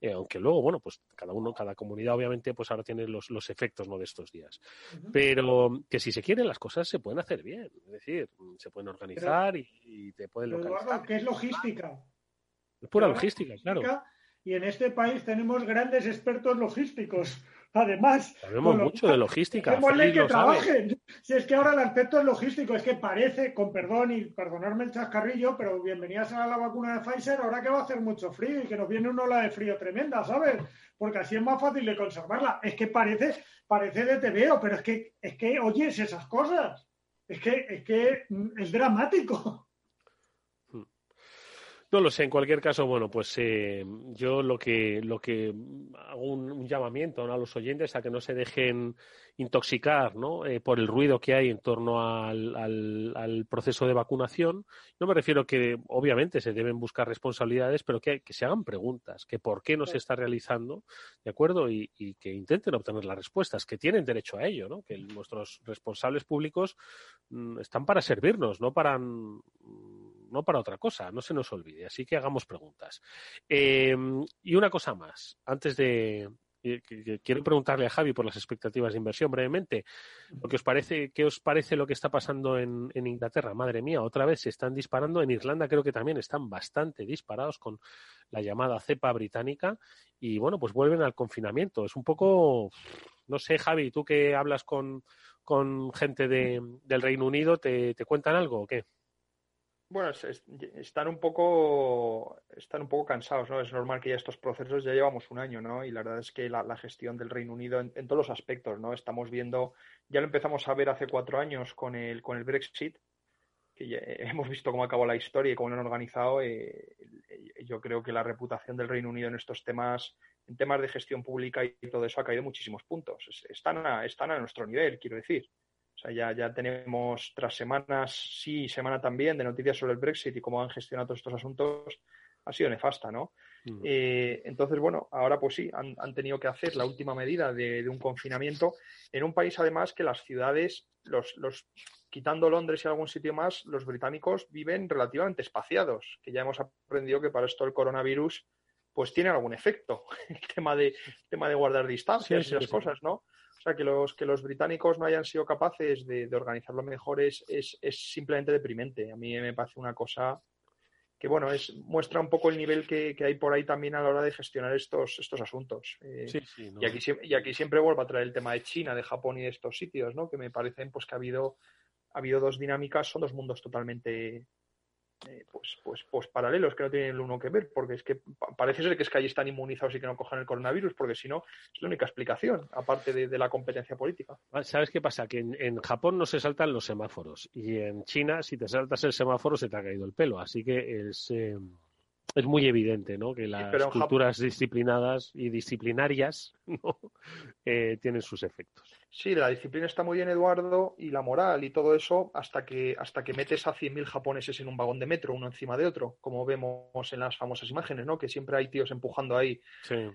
Eh, aunque luego, bueno, pues cada uno, cada comunidad, obviamente, pues ahora tiene los, los efectos, ¿no? De estos días. Pero que si se quiere, las cosas se pueden hacer bien. Es decir, se pueden organizar y, te pueden localizar. ¿Qué es logística? Es pura logística, claro. Y en este país tenemos grandes expertos logísticos. Además, sabemos mucho de logística. que trabajen. Si es que ahora el aspecto es logístico, es que parece, con perdón y perdonarme el chascarrillo, pero bienvenidas a la vacuna de Pfizer, ahora que va a hacer mucho frío y que nos viene una ola de frío tremenda, ¿sabes? Porque así es más fácil de conservarla. Es que parece, parece de TVO, pero es que, es que oyes esas cosas. Es que, es que es dramático. No lo sé, en cualquier caso, bueno, pues eh, yo lo que, lo que hago un, llamamiento a los oyentes a que no se dejen intoxicar ¿no? Eh, por el ruido que hay en torno al, al, proceso de vacunación. No me refiero que, obviamente, se deben buscar responsabilidades, pero que, que se hagan preguntas, que por qué no se está realizando, ¿de acuerdo? Y, y, que intenten obtener las respuestas, que tienen derecho a ello, ¿no? Que nuestros responsables públicos mm, están para servirnos, no para no para otra cosa, no se nos olvide. Así que hagamos preguntas. Em, y una cosa más, antes de, quiero preguntarle a Javi por las expectativas de inversión brevemente. Lo que os parece, ¿Qué os parece lo que está pasando en, Inglaterra? Madre mía, otra vez se están disparando. En Irlanda creo que también están bastante disparados con la llamada cepa británica. Y bueno, pues vuelven al confinamiento. Es un poco, no sé, Javi, tú que hablas con, con gente de, del Reino Unido, ¿te, ¿te cuentan algo o qué? Bueno, están un poco están un poco cansados, ¿no? Es normal que ya estos procesos ya llevamos un año, ¿no? Y la verdad es que la, gestión del Reino Unido en, todos los aspectos, ¿no? Estamos viendo, ya lo empezamos a ver hace cuatro años con el con el Brexit, que ya hemos visto cómo acabó la historia y cómo lo han organizado. Eh, yo creo que la reputación del Reino Unido en estos temas, en temas de gestión pública y todo eso ha caído muchísimos puntos. Están están a nuestro nivel, quiero decir. O sea, ya, ya tenemos tras semanas, sí, semana también, de noticias sobre el Brexit y cómo han gestionado todos estos asuntos, ha sido nefasta, ¿no? Mm. Eh, entonces, bueno, ahora pues sí, han, tenido que hacer la última medida de, un confinamiento en un país, además, que las ciudades, los, los, quitando Londres y algún sitio más, los británicos viven relativamente espaciados, que ya hemos aprendido que para esto el coronavirus pues tiene algún efecto, el tema de, tema de guardar distancias y las cosas, ¿no? Sea, que los, que los británicos no hayan sido capaces de, organizarlo mejor es, es, simplemente deprimente. A mí me parece una cosa que, bueno, es, muestra un poco el nivel que, hay por ahí también a la hora de gestionar estos, estos asuntos. Eh, y, aquí, y aquí siempre vuelvo a traer el tema de China, de Japón y de estos sitios, ¿no? Que me parecen pues que ha habido, ha habido dos dinámicas, son dos mundos totalmente eh, pues, pues, pues paralelos que no tienen el uno que ver, porque es que parece ser que es que allí están inmunizados y que no cojan el coronavirus, porque si no, es la única explicación, aparte de, la competencia política. ¿Sabes qué pasa? Que en, Japón no se saltan los semáforos y en China, si te saltas el semáforo, se te ha caído el pelo. Así que es. Eh, es muy evidente ¿no? que las culturas disciplinadas y disciplinarias ¿no? Eh, tienen sus efectos. Sí, la disciplina está muy bien, Eduardo, y la moral y todo eso, hasta que, hasta que metes a 100.000 japoneses en un vagón de metro, uno encima de otro, como vemos en las famosas imágenes, ¿no? que siempre hay tíos empujando ahí.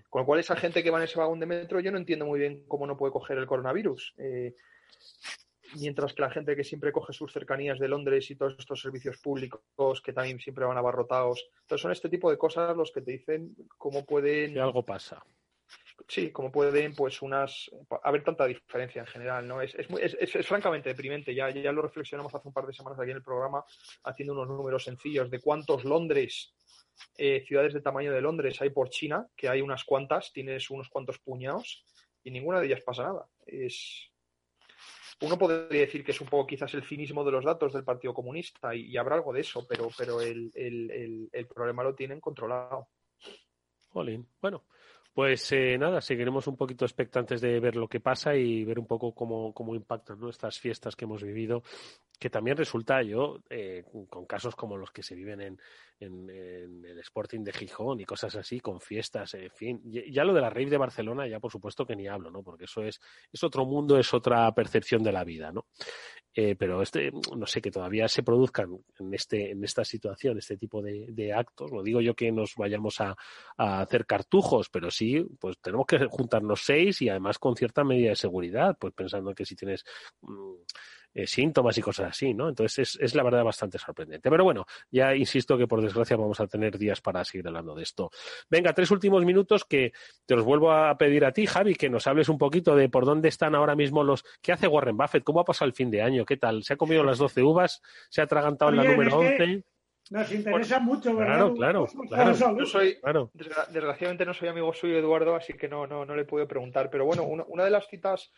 Con lo cual, esa gente que va en ese vagón de metro, yo no entiendo muy bien cómo no puede coger el coronavirus. Eh, mientras que la gente que siempre coge sus cercanías de Londres y todos estos servicios públicos que también siempre van abarrotados. Entonces son este tipo de cosas los que te dicen cómo pueden... Si algo pasa. Sí, cómo pueden, pues, unas... haber tanta diferencia en general, ¿no? Es, es, francamente deprimente. Ya, ya lo reflexionamos hace un par de semanas aquí en el programa, haciendo unos números sencillos de cuántos Londres eh, ciudades de tamaño de Londres hay por China, que hay unas cuantas, tienes unos cuantos puñados y ninguna de ellas pasa nada. Es, uno podría decir que es un poco quizás el cinismo de los datos del Partido Comunista y, habrá algo de eso, pero, pero el, el, problema lo tienen controlado. Jolín. Bueno, pues eh, nada, seguiremos un poquito expectantes de ver lo que pasa y ver un poco cómo, cómo impactan nuestras fiestas que hemos vivido, que también resulta yo, eh, con casos como los que se viven en, en, el Sporting de Gijón y cosas así, con fiestas, en fin. Ya lo de la rave de Barcelona, ya por supuesto que ni hablo, ¿no? Porque eso es, es otro mundo, es otra percepción de la vida, ¿no? Eh, pero este, no sé, que todavía se produzcan en, este, en esta situación este tipo de, de actos. No digo yo que nos vayamos a, a, hacer cartujos, pero sí, pues tenemos que juntarnos seis y además con cierta medida de seguridad, pues pensando que si tienes mm, eh, síntomas y cosas así, ¿no? Entonces es, es, la verdad bastante sorprendente. Pero bueno, ya insisto que por desgracia vamos a tener días para seguir hablando de esto. Venga, tres últimos minutos que te los vuelvo a pedir a ti, Javi, que nos hables un poquito de por dónde están ahora mismo los... ¿Qué hace Warren Buffett? ¿Cómo ha pasado el fin de año? ¿Qué tal? ¿Se ha comido las 12 uvas? ¿Se ha atragantado en la número 11? Nos interesa mucho, ¿verdad? Claro, claro. Yo soy, desgraciadamente no soy amigo suyo, Eduardo, así que no, no, no le puedo preguntar. Pero bueno, una, una de las citas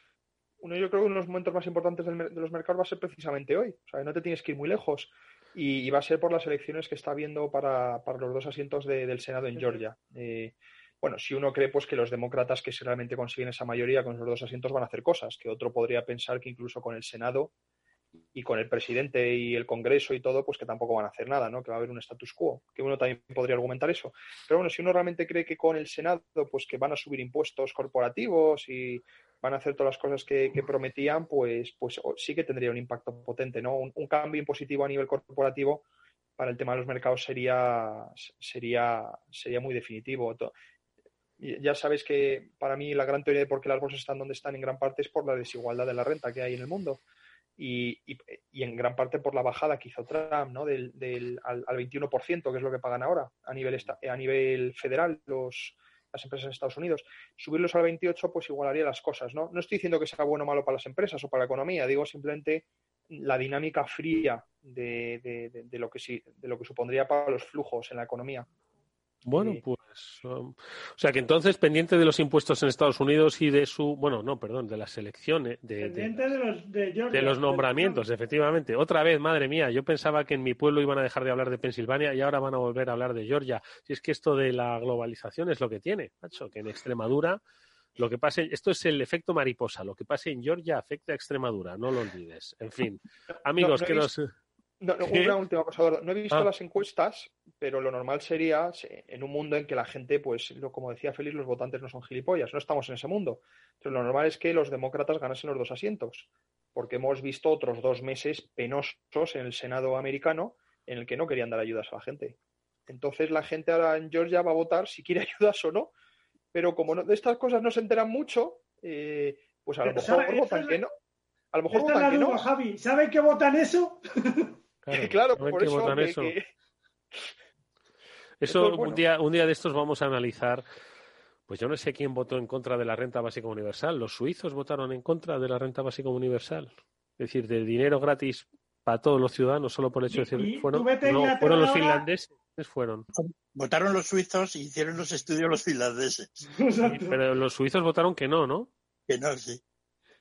uno yo creo que uno de los momentos más importantes de los mercados va a ser precisamente hoy. O sea, no te tienes que ir muy lejos. Y, va a ser por las elecciones que está habiendo para, los dos asientos del Senado en Georgia. Eh, bueno, si uno cree pues que los demócratas que realmente consiguen esa mayoría con los dos asientos van a hacer cosas, que otro podría pensar que incluso con el Senado y con el presidente y el Congreso y todo, pues que tampoco van a hacer nada, ¿no? Que va a haber un status quo, que uno también podría argumentar eso. Pero bueno, si uno realmente cree que con el Senado, pues que van a subir impuestos corporativos y van a hacer todas las cosas que, prometían, pues, pues sí que tendría un impacto potente, ¿no? Un, cambio impositivo a nivel corporativo para el tema de los mercados sería, sería, sería muy definitivo. Ya sabes que para mí la gran teoría de por qué las bolsas están donde están en gran parte es por la desigualdad de la renta que hay en el mundo y, en gran parte por la bajada que hizo Trump ¿no? del, del al, 21%, que es lo que pagan ahora a nivel, a nivel federal los, las empresas en Estados Unidos. Subirlos al 28 pues igualaría las cosas. ¿no? no estoy diciendo que sea bueno o malo para las empresas o para la economía, digo simplemente la dinámica fría de, de, de, lo que sí, de lo que supondría para los flujos en la economía. Bueno, pues. O sea que entonces, pendiente de los impuestos en Estados Unidos y de su. Bueno, no, perdón, de las elecciones. De, pendiente de, los, de, los nombramientos, efectivamente. Otra vez, madre mía, yo pensaba que en mi pueblo iban a dejar de hablar de Pensilvania y ahora van a volver a hablar de Georgia. Si es que esto de la globalización es lo que tiene, macho, que en Extremadura. Lo que pase, esto es el efecto mariposa. Lo que pase en Georgia afecta a Extremadura, no lo olvides. En fin, amigos, que nos. No, una última cosa, No he visto ah. las encuestas, pero lo normal sería, en un mundo en que la gente, pues, lo, como decía Félix, los votantes no son gilipollas, no estamos en ese mundo. Entonces, lo normal es que los demócratas ganasen los dos asientos, porque hemos visto otros dos meses penosos en el Senado americano en el que no querían dar ayudas a la gente. Entonces, la gente ahora en Georgia va a votar si quiere ayudas o no, pero como de estas cosas no se enteran mucho, eh, pues a lo mejor votan que no. A lo mejor votan que no. Javi, ¿saben que votan eso? Claro, por eso. eso. un, día, un día de estos vamos a analizar. Pues yo no sé quién votó en contra de la renta básica universal. Los suizos votaron en contra de la renta básica universal. Es decir, de dinero gratis para todos los ciudadanos, solo por el hecho de decir, fueron, fueron los finlandeses, fueron. Votaron los suizos y hicieron los estudios los finlandeses. pero los suizos votaron que no, ¿no? Que no, sí.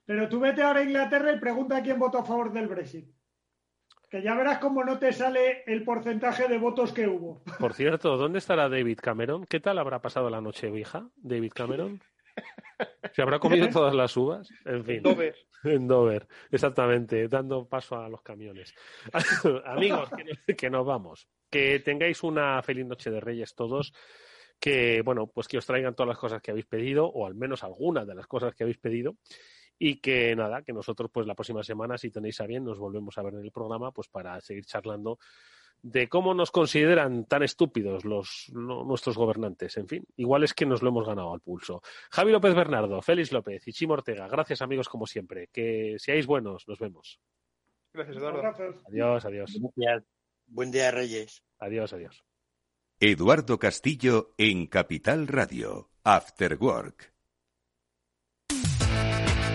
Pero tú vete ahora a Inglaterra y pregunta a quién votó a favor del Brexit. Que ya verás cómo no te sale el porcentaje de votos que hubo. Por cierto, ¿dónde estará David Cameron? ¿Qué tal habrá pasado la noche vieja, David Cameron? ¿Se habrá comido todas las uvas? En fin. Dover. En Dover, exactamente, dando paso a los camiones. Amigos, que nos vamos. Que tengáis una feliz noche de Reyes todos que bueno, pues que os traigan todas las cosas que habéis pedido, o al menos algunas de las cosas que habéis pedido, y que nada, que nosotros pues la próxima semana, si tenéis a bien, nos volvemos a ver en el programa pues para seguir charlando de cómo nos consideran tan estúpidos los nuestros gobernantes. En fin, igual es que nos lo hemos ganado al pulso. Javi López Bernardo, Félix López y Chimo Ortega, gracias amigos como siempre. Que seáis buenos, nos vemos. Gracias, Eduardo. Adiós, adiós. Buen día, Reyes. Adiós, adiós. Eduardo Castillo en Capital Radio, After Work.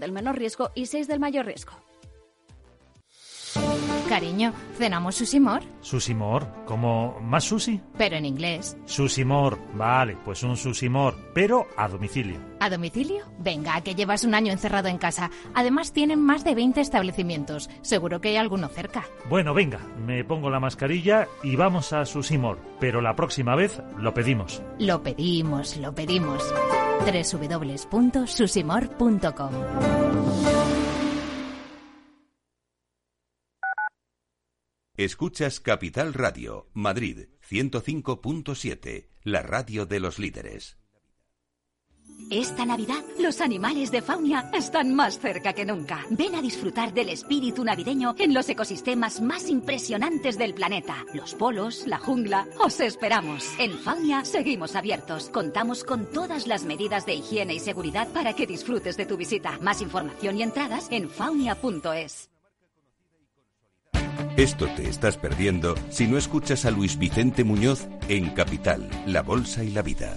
del menor riesgo y 6 del mayor riesgo. Cariño, ¿cenamos susimor? ¿Susimor? ¿Como más sushi? Pero en inglés. Susimor, vale, pues un susimor, pero a domicilio. ¿A domicilio? Venga, que llevas un año encerrado en casa. Además tienen más de 20 establecimientos. Seguro que hay alguno cerca. Bueno, venga, me pongo la mascarilla y vamos a Susimor. Pero la próxima vez lo pedimos. Lo pedimos, lo pedimos. www.susimor.com Escuchas Capital Radio, Madrid 105.7, la radio de los líderes. Esta Navidad, los animales de Faunia están más cerca que nunca. Ven a disfrutar del espíritu navideño en los ecosistemas más impresionantes del planeta. Los polos, la jungla. Os esperamos. En Faunia seguimos abiertos. Contamos con todas las medidas de higiene y seguridad para que disfrutes de tu visita. Más información y entradas en faunia.es. Esto te estás perdiendo si no escuchas a Luis Vicente Muñoz en Capital, La Bolsa y la Vida.